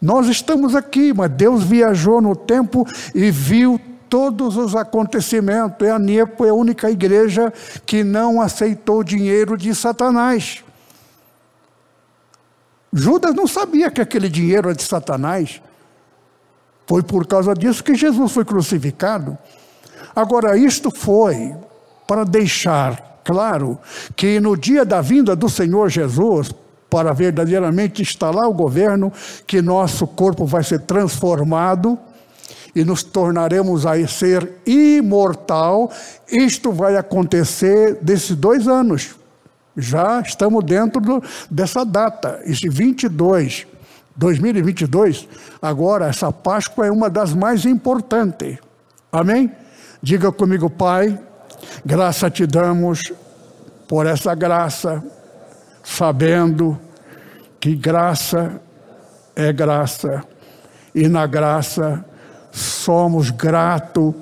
Nós estamos aqui, mas Deus viajou no tempo e viu todos os acontecimentos. E a Nepo é a única igreja que não aceitou dinheiro de Satanás. Judas não sabia que aquele dinheiro era de Satanás. Foi por causa disso que Jesus foi crucificado. Agora, isto foi para deixar claro que no dia da vinda do Senhor Jesus, para verdadeiramente instalar o governo, que nosso corpo vai ser transformado e nos tornaremos a ser imortal. Isto vai acontecer desses dois anos. Já estamos dentro do, dessa data, esse 22, 2022. Agora, essa Páscoa é uma das mais importantes. Amém? Diga comigo, Pai, Graça te damos por essa graça, sabendo que graça é graça, e na graça somos gratos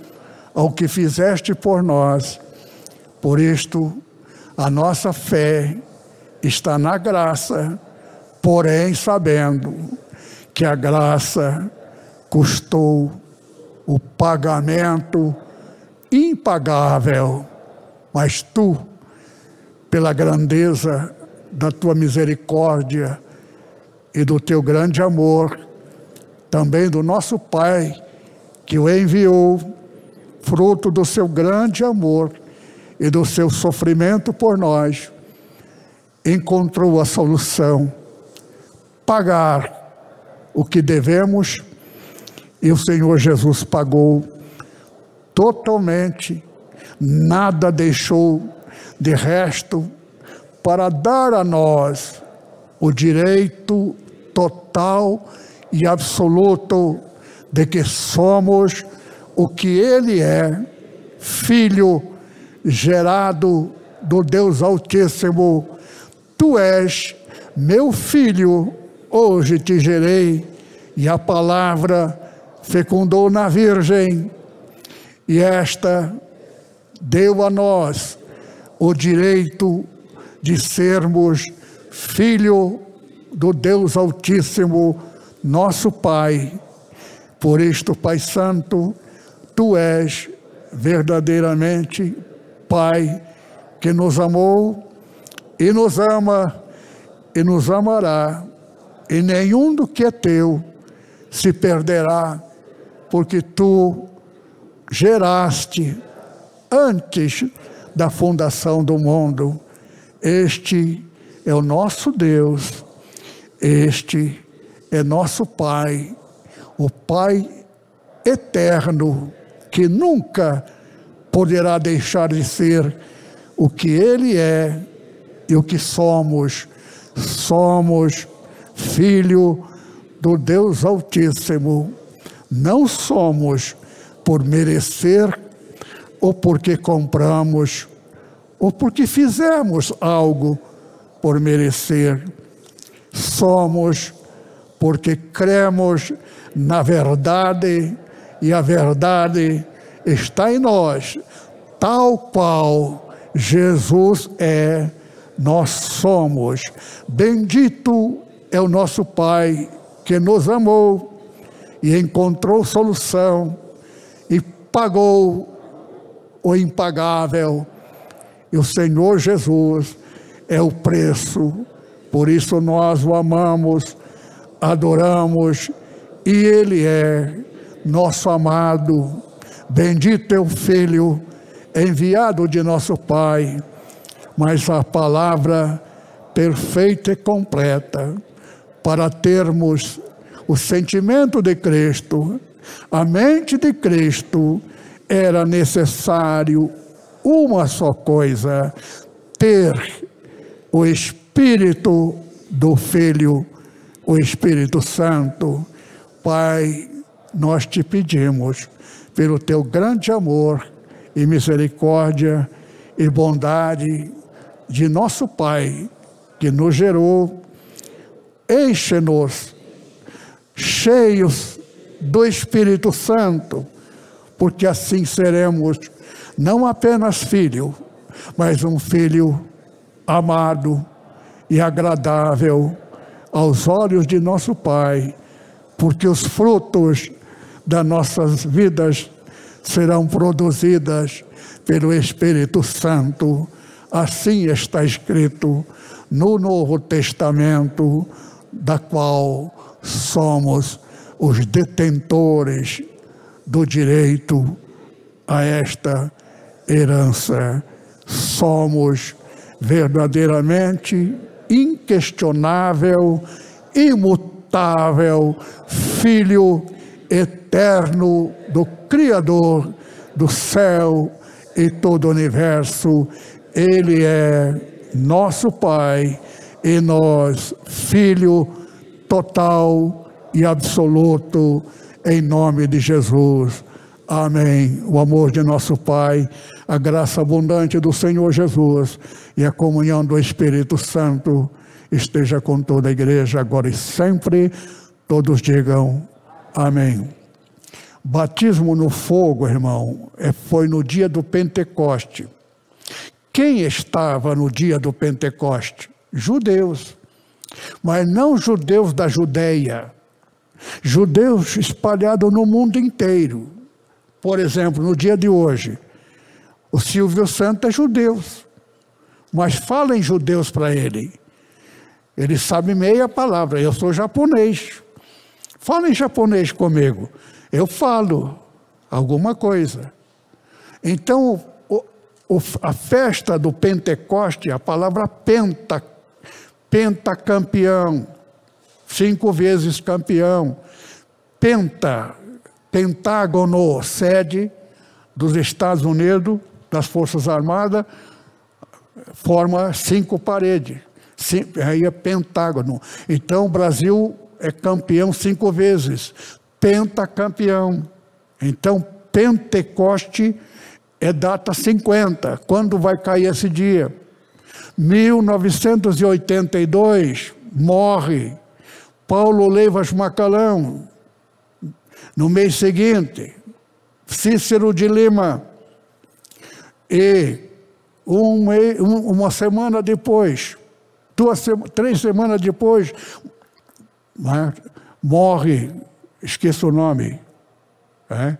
ao que fizeste por nós. Por isto, a nossa fé está na graça, porém sabendo que a graça custou o pagamento impagável, mas tu, pela grandeza da tua misericórdia e do teu grande amor, também do nosso Pai, que o enviou, fruto do seu grande amor e do seu sofrimento por nós, encontrou a solução: pagar o que devemos, e o Senhor Jesus pagou totalmente, nada deixou de resto para dar a nós o direito total e absoluto de que somos o que Ele é, filho gerado do Deus Altíssimo. Tu és meu filho, hoje te gerei, e a palavra fecundou na Virgem, e esta deu a nós o direito de sermos filho do Deus Altíssimo, nosso Pai. Por isto, Pai Santo, tu és verdadeiramente Pai que nos amou e nos ama e nos amará, e nenhum do que é teu se perderá, porque tu geraste antes da fundação do mundo. Este é o nosso Deus, este é nosso Pai, o Pai eterno, que nunca poderá deixar de ser o que Ele é e o que somos. Somos filho do Deus Altíssimo. Não somos por merecer ou porque compramos ou porque fizemos algo por merecer. Somos porque cremos na verdade e a verdade está em nós, tal qual Jesus é, nós somos. Bendito é o nosso Pai que nos amou e encontrou solução pagou o impagável. E o Senhor Jesus é o preço, por isso nós o amamos, adoramos e Ele é nosso amado. Bendito é o Filho, enviado de nosso Pai, mas a palavra perfeita e completa para termos o sentimento de Cristo, a mente de Cristo, era necessário uma só coisa: ter o Espírito do Filho, o Espírito Santo. Pai, nós te pedimos, pelo teu grande amor e misericórdia e bondade de nosso Pai, que nos gerou, enche-nos, cheios do Espírito Santo, porque assim seremos não apenas filho, mas um filho amado e agradável aos olhos de nosso Pai, porque os frutos das nossas vidas serão produzidas pelo Espírito Santo. Assim está escrito no Novo Testamento, da qual somos os detentores do direito a esta herança. Somos verdadeiramente inquestionável, imutável Filho eterno do Criador do céu e todo o universo. Ele é nosso Pai e nós, Filho total e absoluto, em nome de Jesus. Amém. O amor de nosso Pai, a graça abundante do Senhor Jesus e a comunhão do Espírito Santo esteja com toda a igreja, agora e sempre. Todos digam amém. Batismo no fogo, irmão, é, foi no dia do Pentecoste. Quem estava no dia do Pentecoste? Judeus. Mas não judeus da Judéia. Judeus espalhados no mundo inteiro. Por exemplo, no dia de hoje, o Silvio Santos é judeu. Mas fala em judeus para ele. Ele sabe meia palavra. Eu sou japonês. Fala em japonês comigo. Eu falo alguma coisa. Então, o, o, a festa do Pentecoste, a palavra penta, pentacampeão, cinco vezes campeão, penta, pentágono, sede dos Estados Unidos, das Forças Armadas, forma cinco paredes. Aí é pentágono. Então o Brasil é campeão cinco vezes. Pentacampeão. Então, Pentecoste é data 50. Quando vai cair esse dia? 1982, morre Paulo Leivas Macalão. No mês seguinte, Cícero de Lima. E um, uma semana depois, duas, três semanas depois, morre, esqueço o nome, é?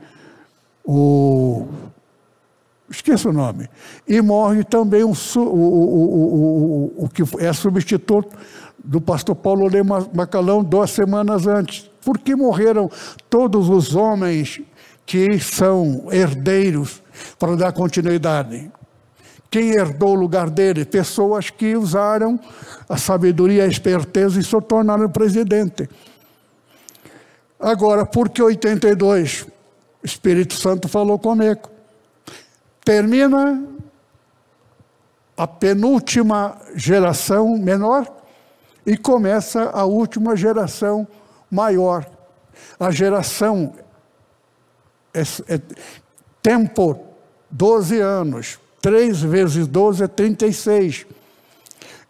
o, esqueço o nome, e morre também o, o, o, o, que é substituto do pastor Paulo Lema Macalão duas semanas antes. Por que morreram todos os homens que são herdeiros para dar continuidade? Quem herdou o lugar dele? Pessoas que usaram a sabedoria a esperteza e se tornaram presidente. Agora, por que 82? O Espírito Santo falou comigo. Termina a penúltima geração menor e começa a última geração maior. A geração é, é tempo 12 anos, 3 vezes 12 é 36.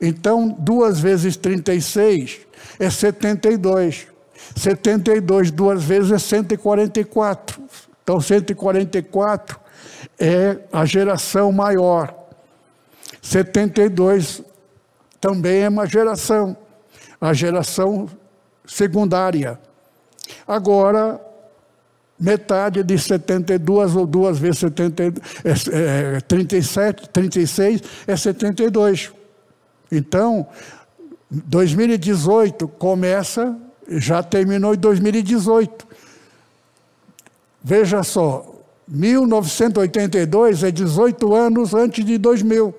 Então, 2 vezes 36 é 72. 72 duas vezes é 144. Então, 144 é a geração maior. 72 também é uma geração, a geração secundária. Agora, metade de 72 ou duas vezes 70, é, é, 37, 36 é 72. Então, 2018 começa, já terminou em 2018. Veja só, 1982 é 18 anos antes de 2000.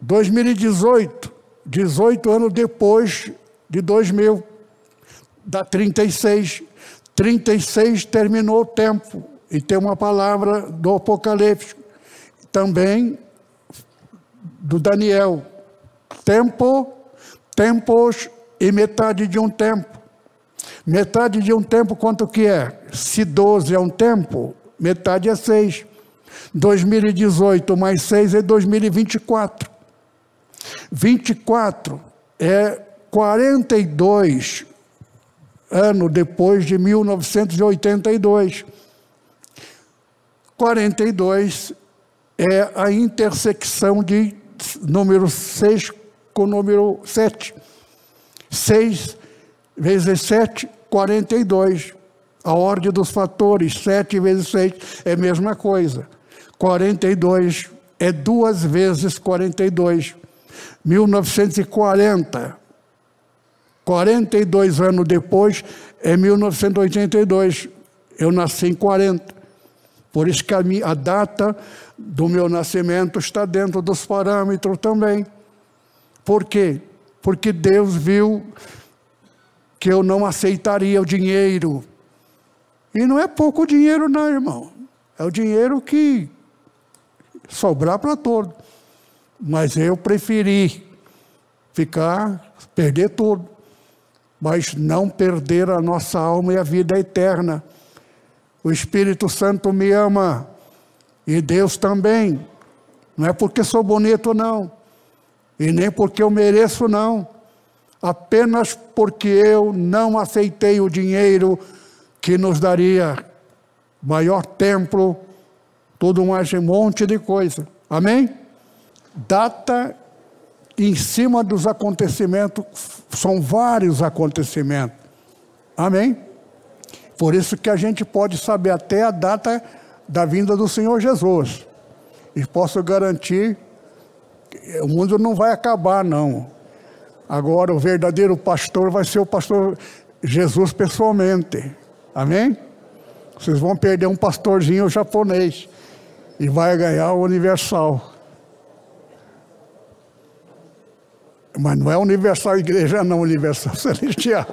2018, 18 anos depois de 2000, dá 36. 36 terminou o tempo, e tem uma palavra do Apocalipse, também do Daniel. Tempo, tempos e metade de um tempo. Metade de um tempo, quanto que é? Se 12 é um tempo, metade é 6. 2018 mais 6 é 2024. 24 é 42 anos depois de 1982. 42 é a intersecção de número 6 com número 7. 6 vezes 7, 42. A ordem dos fatores, 7 vezes 6 é a mesma coisa. 42 é duas vezes 42. 1940, 42 anos depois, é 1982. Eu nasci em 40. Por isso que a, minha, a data do meu nascimento está dentro dos parâmetros também. Por quê? Porque Deus viu que eu não aceitaria o dinheiro. E não é pouco dinheiro, não, irmão. É o dinheiro que sobrar para todo. Mas eu preferi ficar, perder tudo, mas não perder a nossa alma e a vida eterna. O Espírito Santo me ama e Deus também. Não é porque sou bonito, não, e nem porque eu mereço, não. Apenas porque eu não aceitei o dinheiro que nos daria maior templo, mais, um monte de coisa. Amém? Data em cima dos acontecimentos, são vários acontecimentos. Amém? Por isso que a gente pode saber até a data da vinda do Senhor Jesus. E posso garantir o mundo não vai acabar, não. Agora, o verdadeiro pastor vai ser o pastor Jesus pessoalmente. Amém? Vocês vão perder um pastorzinho japonês e vai ganhar o universal. Mas não é universal igreja, não, universal *laughs* celestial.